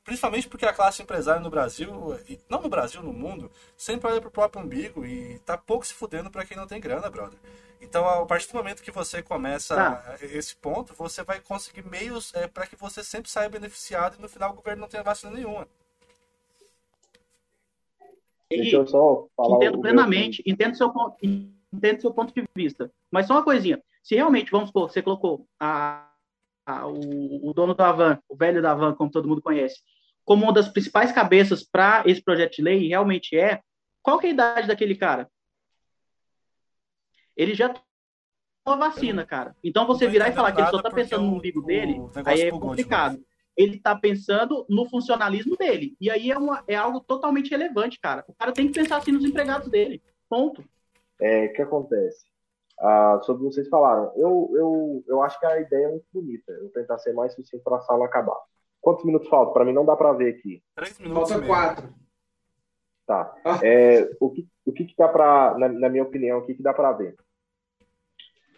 Principalmente porque a classe empresária no Brasil, e não no Brasil, no mundo, sempre olha pro próprio umbigo e tá pouco se fudendo para quem não tem grana, brother. Então, a partir do momento que você começa Tá. esse ponto, você vai conseguir meios é, para que você sempre saia beneficiado e no final o governo não tenha vacina nenhuma. deixa eu só falar entendo plenamente, entendo seu, ponto, entendo seu ponto de vista. Mas só uma coisinha. Se realmente, vamos supor, você colocou a, a- o, o dono da van, o velho da van, como todo mundo conhece, como uma das principais cabeças para esse projeto de lei, e realmente é, qual que é a idade daquele cara? Ele já tomou a vacina, cara. Então você virar e falar que ele só está pensando no umbigo dele, aí é complicado. Ele está pensando no funcionalismo dele. E aí é, uma, é algo totalmente relevante, cara. O cara tem que pensar assim nos empregados dele. Ponto. É, o que acontece? Ah, sobre o que vocês falaram, eu, eu, eu acho que a ideia é muito bonita. Eu vou tentar ser mais sucinto para a sala acabar. Quantos minutos faltam? Para mim não dá para ver aqui. Três minutos falta quatro. Tá. Ah. É, o que, o que, que dá para, na, na minha opinião, o que, que dá para ver?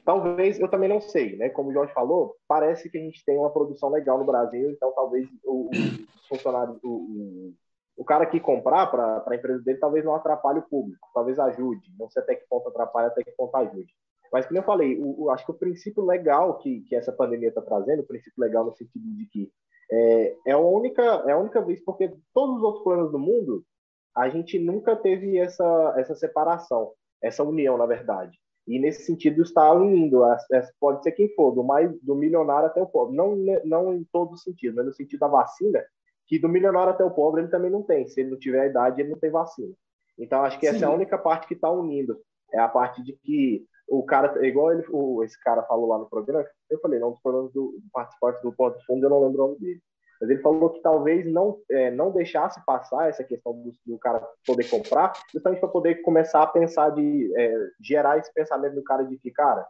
Talvez, eu também não sei, né? Como o Jorge falou, parece que a gente tem uma produção legal no Brasil, então talvez o, o funcionário, o, o, o cara que comprar para a empresa dele, talvez não atrapalhe o público, talvez ajude. Não sei até que ponto atrapalha, até que ponto ajude. Mas, como eu falei, o, o, acho que o princípio legal que, que essa pandemia está trazendo, o princípio legal no sentido de que é, é, a única, é a única vez, porque todos os outros planos do mundo, a gente nunca teve essa, essa separação, essa união, na verdade. E nesse sentido está unindo, pode ser quem for, do mais do milionário até o pobre. Não, não em todos os sentidos, mas no sentido da vacina, que do milionário até o pobre ele também não tem. Se ele não tiver a idade, ele não tem vacina. Então acho que essa Sim. é a única parte que está unindo. É a parte de que o cara, igual ele, o, esse cara falou lá no programa, eu falei, não, dos programas do, do participante do Porto Fundo, eu não lembro o nome dele. Mas ele falou que talvez não, é, não deixasse passar essa questão do, do cara poder comprar, justamente para poder começar a pensar de é, gerar esse pensamento do cara de que, cara,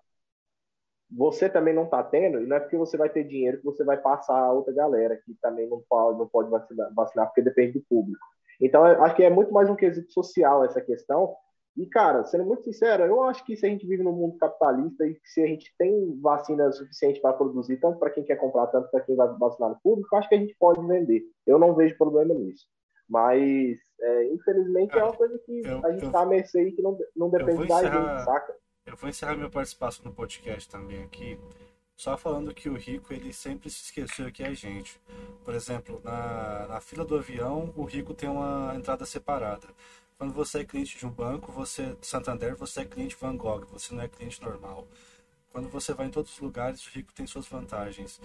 você também não está tendo, e não é porque você vai ter dinheiro que você vai passar a outra galera que também não pode, não pode vacinar, vacinar porque depende do público. Então, acho que é muito mais um quesito social essa questão, e, cara, sendo muito sincero, eu acho que se a gente vive num mundo capitalista e se a gente tem vacina suficiente para produzir, tanto para quem quer comprar, tanto para quem vai vacinar no público, acho que a gente pode vender. Eu não vejo problema nisso. Mas, é, infelizmente, é uma coisa que eu, a gente está à mercê e que não, não depende da gente, saca? Eu vou encerrar minha participação no podcast também aqui, só falando que o rico ele sempre se esqueceu que é a gente. Por exemplo, na, na fila do avião, o rico tem uma entrada separada. Quando você é cliente de um banco, você Santander, você é cliente Van Gogh, você não é cliente normal. Quando você vai em todos os lugares, o rico tem suas vantagens.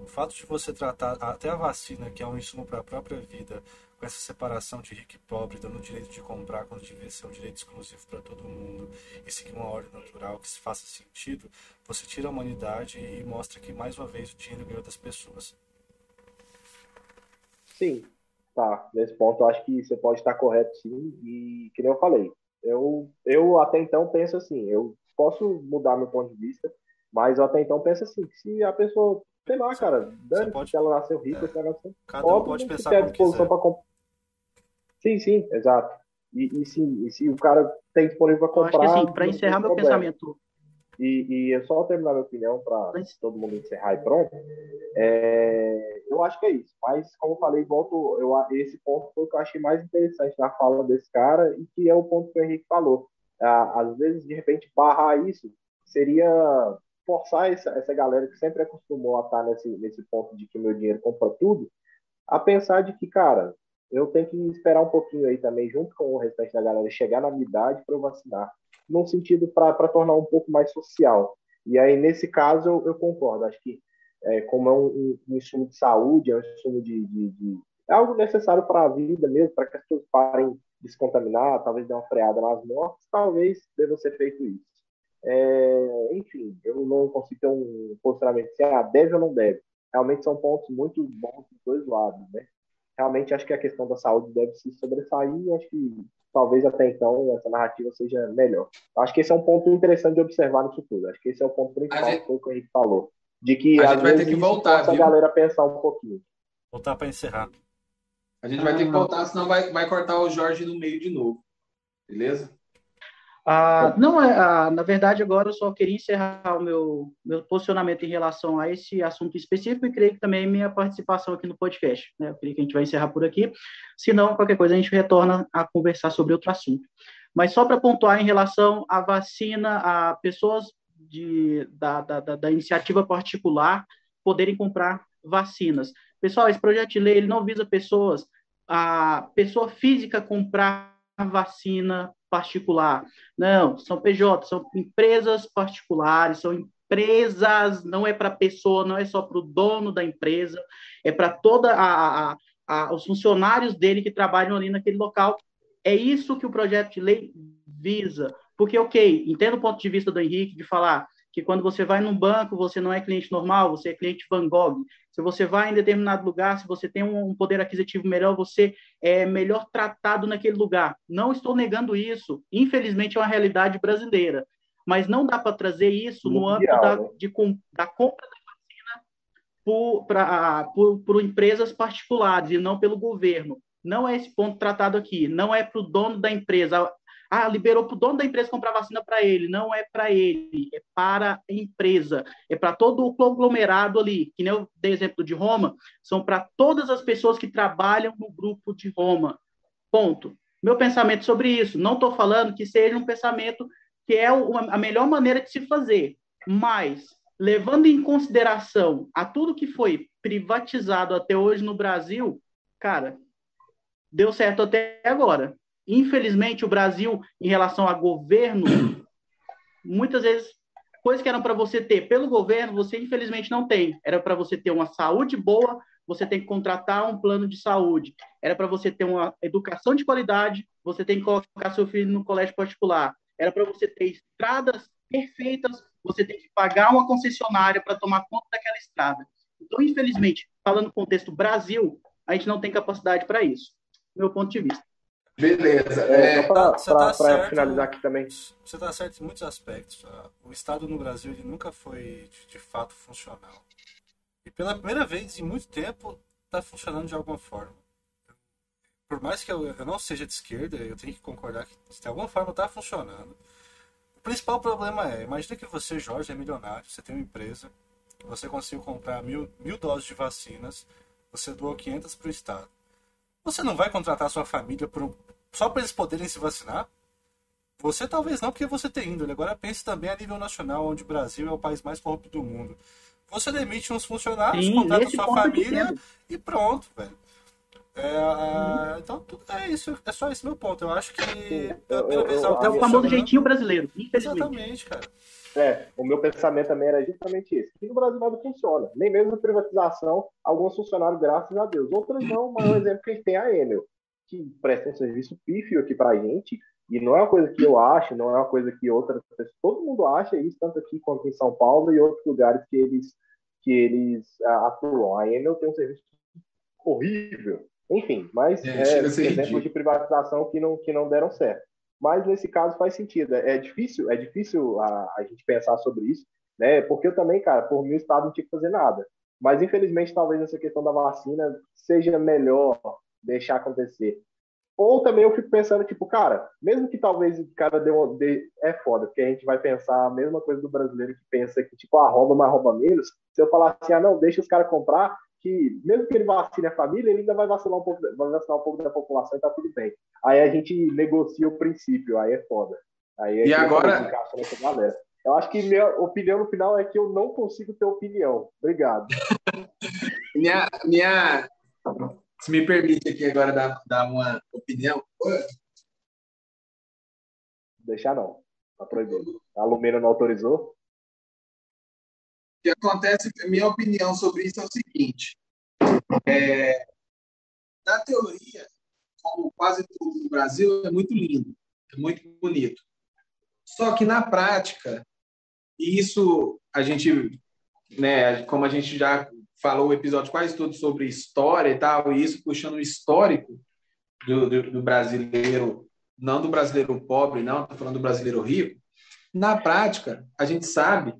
O fato de você tratar até a vacina, que é um insumo para a própria vida, com essa separação de rico e pobre, dando o direito de comprar quando devia ser um direito exclusivo para todo mundo, e seguir uma ordem natural que se faça sentido, você tira a humanidade e mostra que mais uma vez o dinheiro ganhou das pessoas. Sim, Tá, nesse ponto eu acho que você pode estar correto sim, e que nem eu falei, eu, eu até então penso assim, eu posso mudar meu ponto de vista, mas eu até então penso assim, que se a pessoa, sei lá, cara, dane pode... se ela nasceu rica, é. se ela nasceu Cada um pode pensar como disposição para comprar. Sim, sim, exato. E, e, sim, e se o cara tem disponível para comprar. Eu acho que assim, para encerrar meu problema. pensamento e, e eu só terminar minha opinião para todo mundo encerrar e pronto. É, eu acho que é isso. Mas, como eu falei, volto, eu, esse ponto foi o que eu achei mais interessante na fala desse cara e que é o ponto que o Henrique falou. Às vezes, de repente, barrar isso seria forçar essa, essa galera que sempre acostumou a estar nesse, nesse ponto de que meu dinheiro compra tudo, a pensar de que, cara, eu tenho que esperar um pouquinho aí também, junto com o restante da galera, chegar na minha idade para eu vacinar num sentido para tornar um pouco mais social. E aí, nesse caso, eu, eu concordo. Acho que, é, como é um, um, insumo de saúde, é um insumo de, de, de é algo necessário para a vida mesmo, para que as pessoas parem de se contaminar, talvez dê uma freada nas mortes, talvez deva ser feito isso. É, enfim, eu não consigo ter um posicionamento se ah, deve ou não deve. Realmente são pontos muito bons dos dois lados, né? Realmente acho que a questão da saúde deve se sobressair, acho que talvez até então essa narrativa seja melhor. Acho que esse é um ponto interessante de observar no tudo. Acho que esse é o ponto principal gente... que o Henrique falou. De que a gente vai ter que voltar, a galera pensar um pouquinho. Voltar para encerrar. A gente vai ter que voltar, senão vai, vai cortar o Jorge no meio de novo. Beleza? Ah, não, é, ah, na verdade, agora eu só queria encerrar o meu, meu posicionamento em relação a esse assunto específico e creio que também minha participação aqui no podcast. Né? Eu creio que a gente vai encerrar por aqui. Se não, qualquer coisa a gente retorna a conversar sobre outro assunto. Mas só para pontuar em relação à vacina, a pessoas de, da, da, da iniciativa particular poderem comprar vacinas. Pessoal, esse projeto de lei ele não visa pessoas, a pessoa física comprar vacina particular. Não, são PJ, são empresas particulares, são empresas, não é para pessoa, não é só para o dono da empresa, é para toda a, a, a, os funcionários dele que trabalham ali naquele local. É isso que o projeto de lei visa. Porque, ok, entendo o ponto de vista do Henrique de falar que quando você vai num banco, você não é cliente normal, você é cliente Van Gogh. Se você vai em determinado lugar, se você tem um poder aquisitivo melhor, você é melhor tratado naquele lugar. Não estou negando isso. Infelizmente, é uma realidade brasileira. Mas não dá para trazer isso no âmbito da, né? de, da compra da vacina por, pra, por, por empresas particulares e não pelo governo. Não é esse ponto tratado aqui. Não é para o dono da empresa. Ah, liberou para o dono da empresa comprar vacina para ele. Não é para ele, é para a empresa. É para todo o conglomerado ali. Que nem eu dei exemplo de Roma, são para todas as pessoas que trabalham no grupo de Roma. Ponto. Meu pensamento sobre isso. Não estou falando que seja um pensamento que é a melhor maneira de se fazer. Mas, levando em consideração a tudo que foi privatizado até hoje no Brasil, cara, deu certo até agora. Infelizmente, o Brasil, em relação a governo, muitas vezes, coisas que eram para você ter pelo governo, você infelizmente não tem. Era para você ter uma saúde boa, você tem que contratar um plano de saúde. Era para você ter uma educação de qualidade, você tem que colocar seu filho no colégio particular. Era para você ter estradas perfeitas, você tem que pagar uma concessionária para tomar conta daquela estrada. Então, infelizmente, falando no contexto Brasil, a gente não tem capacidade para isso, do meu ponto de vista. Beleza. É, É, para tá certo. finalizar aqui também. Você está certo em muitos aspectos. O Estado no Brasil ele nunca foi de, de fato funcional. E pela primeira vez em muito tempo está funcionando de alguma forma. Por mais que eu, eu não seja de esquerda, eu tenho que concordar que de alguma forma está funcionando. O principal problema é, imagina que você, Jorge, é milionário, você tem uma empresa, você conseguiu comprar mil, mil doses de vacinas, você doou 500 para o Estado. Você não vai contratar sua família por um- só para eles poderem se vacinar? Você talvez não, porque você tem índole. Agora pense também a nível nacional, onde o Brasil é o país mais corrupto do mundo. Você demite uns funcionários, Sim, contrata sua eu família e pronto, velho. É, a- Então, tudo- é isso. É só esse meu ponto. Eu acho que pela primeira eu- vez eu- É o tá famoso funcionando. jeitinho brasileiro. Exatamente, cara. É, o meu pensamento também era justamente esse. Que no Brasil nada funciona. Nem mesmo a privatização, alguns funcionários, graças a Deus. Outras não, mas um exemplo que a gente tem é a Enel, que presta um serviço pífio aqui pra gente, e não é uma coisa que eu acho, não é uma coisa que outras pessoas, todo mundo acha isso, tanto aqui quanto em São Paulo e outros lugares que eles, que eles ah, atuam. A Enel tem um serviço horrível. Enfim, mas É, é, a exemplos de privatização que não, que não deram certo. Mas nesse caso faz sentido. É difícil, é difícil a, a gente pensar sobre isso, né? Porque eu também, cara, por mim o Estado não tinha que fazer nada. Mas infelizmente talvez essa questão da vacina seja melhor deixar acontecer. Ou também eu fico pensando, tipo, cara, mesmo que talvez o cara dê, uma- dê é foda, porque a gente vai pensar a mesma coisa do brasileiro que pensa que, tipo, ah, rouba, mas rouba menos. Se eu falar assim, ah, não, deixa os caras comprar, que mesmo que ele vacine a família, ele ainda vai vacilar um pouco, vai vacilar um pouco da população e tá tudo bem. Aí a gente negocia o princípio, aí é foda. Aí é E agora-. Eu acho que minha opinião no final é que eu não consigo ter opinião. Obrigado. minha, minha. Se me permite aqui agora dar, dar uma opinião. Deixar não. Tá proibido. A Lumena não autorizou? O que acontece, minha opinião sobre isso é o seguinte: é, na teoria, como quase tudo no Brasil, é muito lindo, é muito bonito. Só que na prática, e isso a gente, né, como a gente já falou o episódio quase todo sobre história e tal, e isso puxando o histórico do, do, do brasileiro, não do brasileiro pobre, não, estou falando do brasileiro rico. Na prática, a gente sabe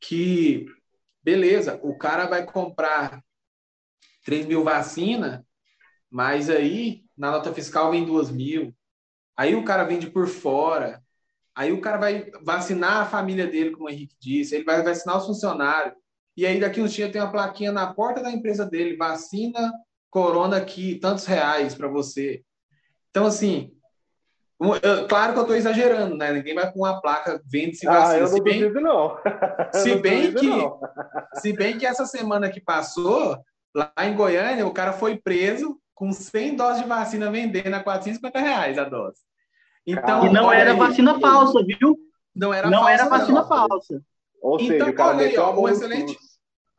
que, beleza, o cara vai comprar 3 mil vacina, mas aí na nota fiscal vem 2 mil. Aí o cara vende por fora. Aí o cara vai vacinar a família dele, como o Henrique disse, ele vai vacinar os funcionários. E aí daqui uns dias tem uma plaquinha na porta da empresa dele, vacina corona aqui, tantos reais para você. Então, assim, eu- claro que eu estou exagerando, né? Ninguém vai com uma placa, vende-se Ah, vacina. eu não se bem, duvido, não. Se bem duvido, que- não. se bem que essa semana que passou, lá em Goiânia, o cara foi preso com 100 doses de vacina vendendo a 450 reais a dose. Então, E não era aí, vacina falsa, viu? Não era Não falsa, era vacina não. falsa. Ou Então, seja, o cara olha aí, ó, um excelente-.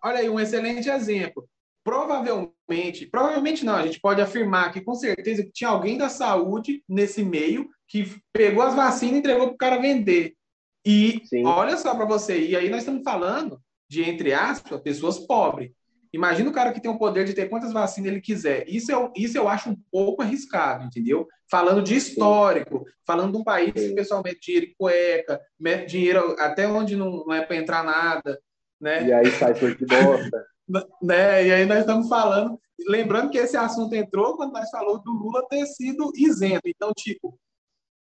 Olha aí, um excelente exemplo. Provavelmente, provavelmente não, a gente pode afirmar que com certeza que tinha alguém da saúde nesse meio que pegou as vacinas e entregou para o cara vender. E Sim. olha só para você, e aí nós estamos falando de, entre aspas, pessoas pobres. Imagina o cara que tem o poder de ter quantas vacinas ele quiser. Isso eu, isso eu acho um pouco arriscado, entendeu? Falando de histórico, falando de um país que o pessoal mete dinheiro em cueca, mete dinheiro até onde não, não é para entrar nada, né? E aí sai coisa de bosta. né? E aí nós estamos falando, lembrando que esse assunto entrou quando nós falou do Lula ter sido isento. Então, tipo,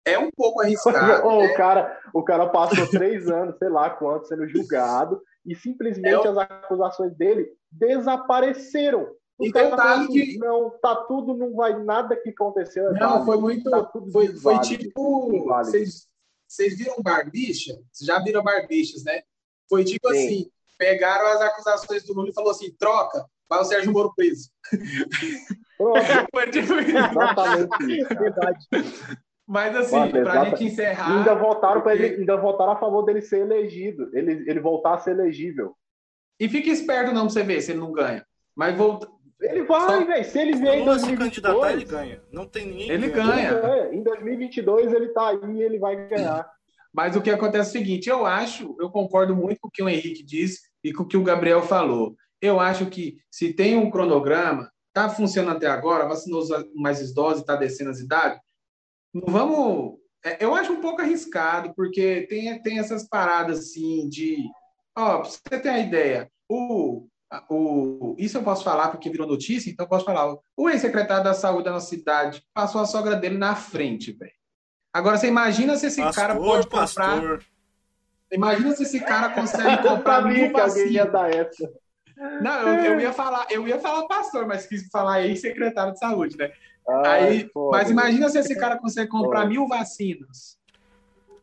é um pouco arriscado. Ô, né? o, cara, o cara passou três anos, sei lá quanto, sendo julgado, e simplesmente É as acusações dele desapareceram. O E detalhe falou assim, que- não, tá tudo, não vai nada que aconteceu. é Não, válido, foi muito. tá Foi, foi tipo. Vocês, vocês viram Barbicha? Vocês já viram Barbichas, né? Foi tipo Sim. assim: pegaram as acusações do Lula e falou assim: troca, vai o Sérgio Moro preso. Pronto, Foi tipo isso. exatamente. Verdade. Mas assim, Mano, pra gente encerrar. ainda votaram para porque- ele, ainda votaram a favor dele ser elegido, ele, ele voltar a ser elegível. E fica esperto não pra você ver se ele não ganha. Mas volta... Ele vai, Só- velho. Se ele vier em Lula se candidatar, 2022, ele ganha. Não tem ninguém. Ele ganha. ele ganha. Em 2022 ele tá aí e ele vai ganhar. Mas o que acontece é o seguinte: eu acho, eu concordo muito com o que o Henrique disse e com o que o Gabriel falou. Eu acho que se tem um cronograma, tá funcionando até agora, vacinou os mais idosos e está descendo as idades, não vamos. é, Eu acho um pouco arriscado, porque tem, tem essas paradas assim de. Ó, pra você ter uma ideia, o, o, isso eu posso falar porque virou notícia, então eu posso falar. O ex-secretário da saúde da nossa cidade passou a sogra dele na frente, velho. Agora você imagina se esse cara Pastor, pode comprar. pastor. Imagina se esse cara consegue Eu comprar sabia mil que alguém ia vacinas. Não, eu, eu ia falar, eu ia falar pastor, mas quis falar aí secretário de saúde, né? Ai, Aí, mas imagina se esse cara consegue comprar mil vacinas.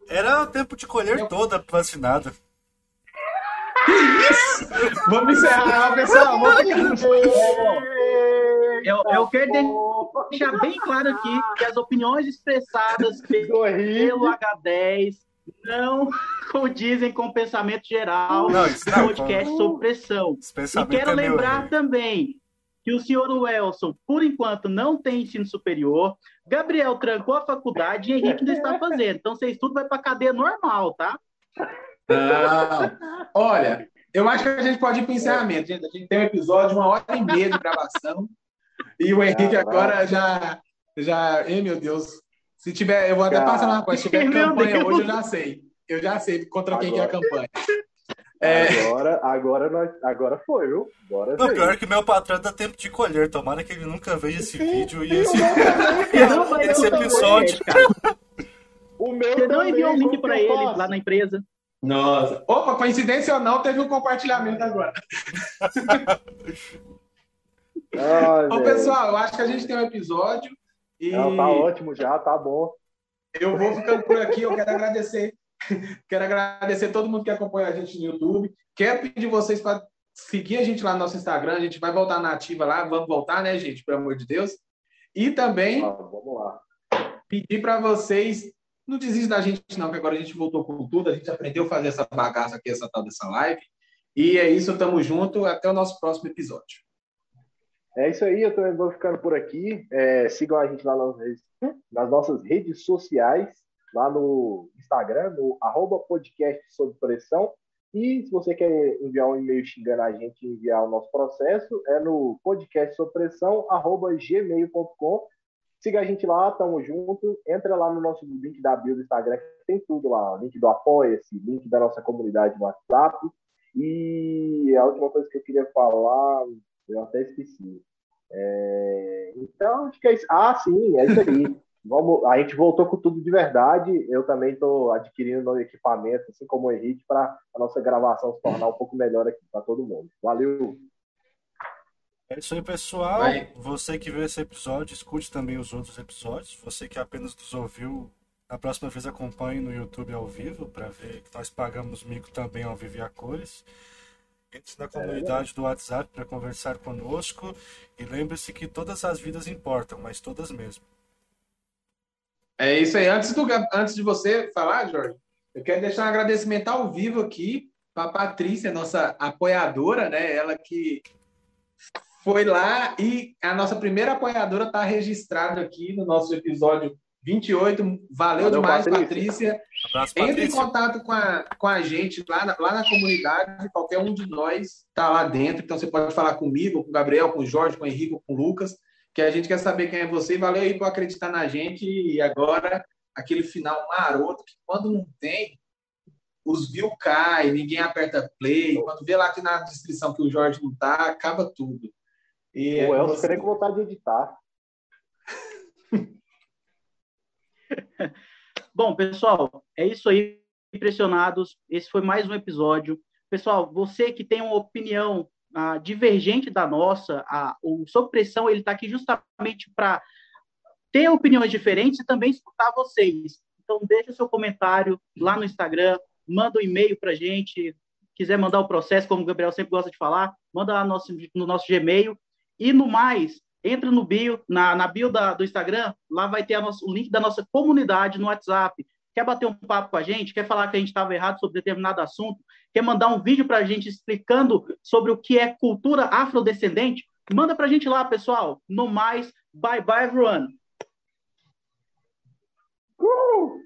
Era o tempo de colher toda vacinada. Vamos encerrar, pessoal. Vamos ficar no Eu, eu quero deixar bem claro aqui que as opiniões expressadas pelo H10 não condizem com o pensamento geral Não, do não, podcast com- sob pressão. E quero é meu, lembrar né? também que o senhor Welson, por enquanto, não tem ensino superior. Gabriel trancou a faculdade e Henrique ainda está fazendo. Então, vocês tudo vai para cadeia normal, tá? Não. Olha, eu acho que a gente pode ir para o encerramento. Gente, a gente tem um episódio, uma hora e meia de gravação. E o Henrique agora já. já Ei, meu Deus. Se tiver, eu vou até Cara. passar uma coisa. Se tiver campanha Deus. hoje, eu já sei. Eu já sei contra quem que é a campanha. É, Agora, agora, nós, agora foi, viu? Agora Não, pior que meu patrão dá tempo de colher. Tomara que ele nunca veja esse vídeo e esse, Não esse episódio. cara. O meu Você não enviou o link eu ele faço? lá na empresa. Nossa. Opa, coincidência ou não, teve um compartilhamento agora. Ô, pessoal, eu acho que a gente tem um episódio e Não, tá ótimo já, tá bom. eu vou ficando por aqui. Eu quero agradecer. Quero agradecer todo mundo que acompanha a gente no YouTube. Quero pedir vocês para seguir a gente lá no nosso Instagram. A gente vai voltar na ativa lá. Vamos voltar, né, gente? Pelo amor de Deus. E também Ah, vamos lá. pedir para vocês não desistam da gente não, que agora a gente voltou com tudo, a gente aprendeu a fazer essa bagaça aqui, essa tal dessa live. E é isso, tamo junto, até o nosso próximo episódio. É isso aí, eu também vou ficando por aqui. É, sigam a gente lá nas, nossas redes sociais, lá no Instagram, no arroba podcast sob pressão. E se você quer enviar um e-mail xingando a gente enviar o nosso processo, é no podcast sob pressão, arroba gmail.com. Siga a gente lá, tamo junto. Entra lá no nosso link da bio do Instagram, que tem tudo lá. Link do Apoia-se, link da nossa comunidade no WhatsApp. E a última coisa que eu queria falar, eu até esqueci. É, Então, acho que é isso. Ah, sim, é isso aí. Vamos, a gente voltou com tudo de verdade. Eu também estou adquirindo novo equipamento, assim como o Henrique, para a nossa gravação se tornar um pouco melhor aqui para todo mundo. Valeu! É isso aí, pessoal. Vai. Você que viu esse episódio, escute também os outros episódios. Você que apenas nos ouviu, na próxima vez acompanhe no YouTube ao vivo para ver que nós pagamos mico também ao vivo e a cores. Entre na comunidade do WhatsApp para conversar conosco e lembre-se que todas as vidas importam, mas todas mesmo. É isso aí. Antes, do, antes de você falar, Jorge, eu quero deixar um agradecimento ao vivo aqui para a Patrícia, nossa apoiadora, né? Ela que foi lá e a nossa primeira apoiadora está registrada aqui no nosso episódio 28. Valeu, Valeu, demais, Patrícia. Patrícia. Abraço, Entre em Patrícia. contato com a, com a gente lá na, lá na comunidade, qualquer um de nós está lá dentro. Então você pode falar comigo, com o Gabriel, com o Jorge, com o Henrique, com o Lucas, que a gente quer saber quem é você. Valeu aí por acreditar na gente. E agora, aquele final maroto, que quando não tem, os views caem, ninguém aperta play. Quando vê lá aqui na descrição que o Jorge não tá, acaba tudo. E o Elcio você- nem com vontade de editar. Bom, pessoal, é isso aí. Impressionados. Esse foi mais um episódio. Pessoal, você que tem uma opinião ah, divergente da nossa, ah, o Sob Pressão, ele está aqui justamente para ter opiniões diferentes e também escutar vocês. Então, deixa seu comentário lá no Instagram, manda um e-mail para a gente. Quiser mandar o processo, como o Gabriel sempre gosta de falar, manda lá no nosso, no nosso Gmail. E no mais, entra no bio, na, na bio da, do Instagram, lá vai ter nosso, o link da nossa comunidade no WhatsApp. Quer bater um papo com a gente? Quer falar que a gente estava errado sobre determinado assunto? Quer mandar um vídeo para a gente explicando sobre o que é cultura afrodescendente? Manda para a gente lá, pessoal. No mais, bye bye, everyone. Uh.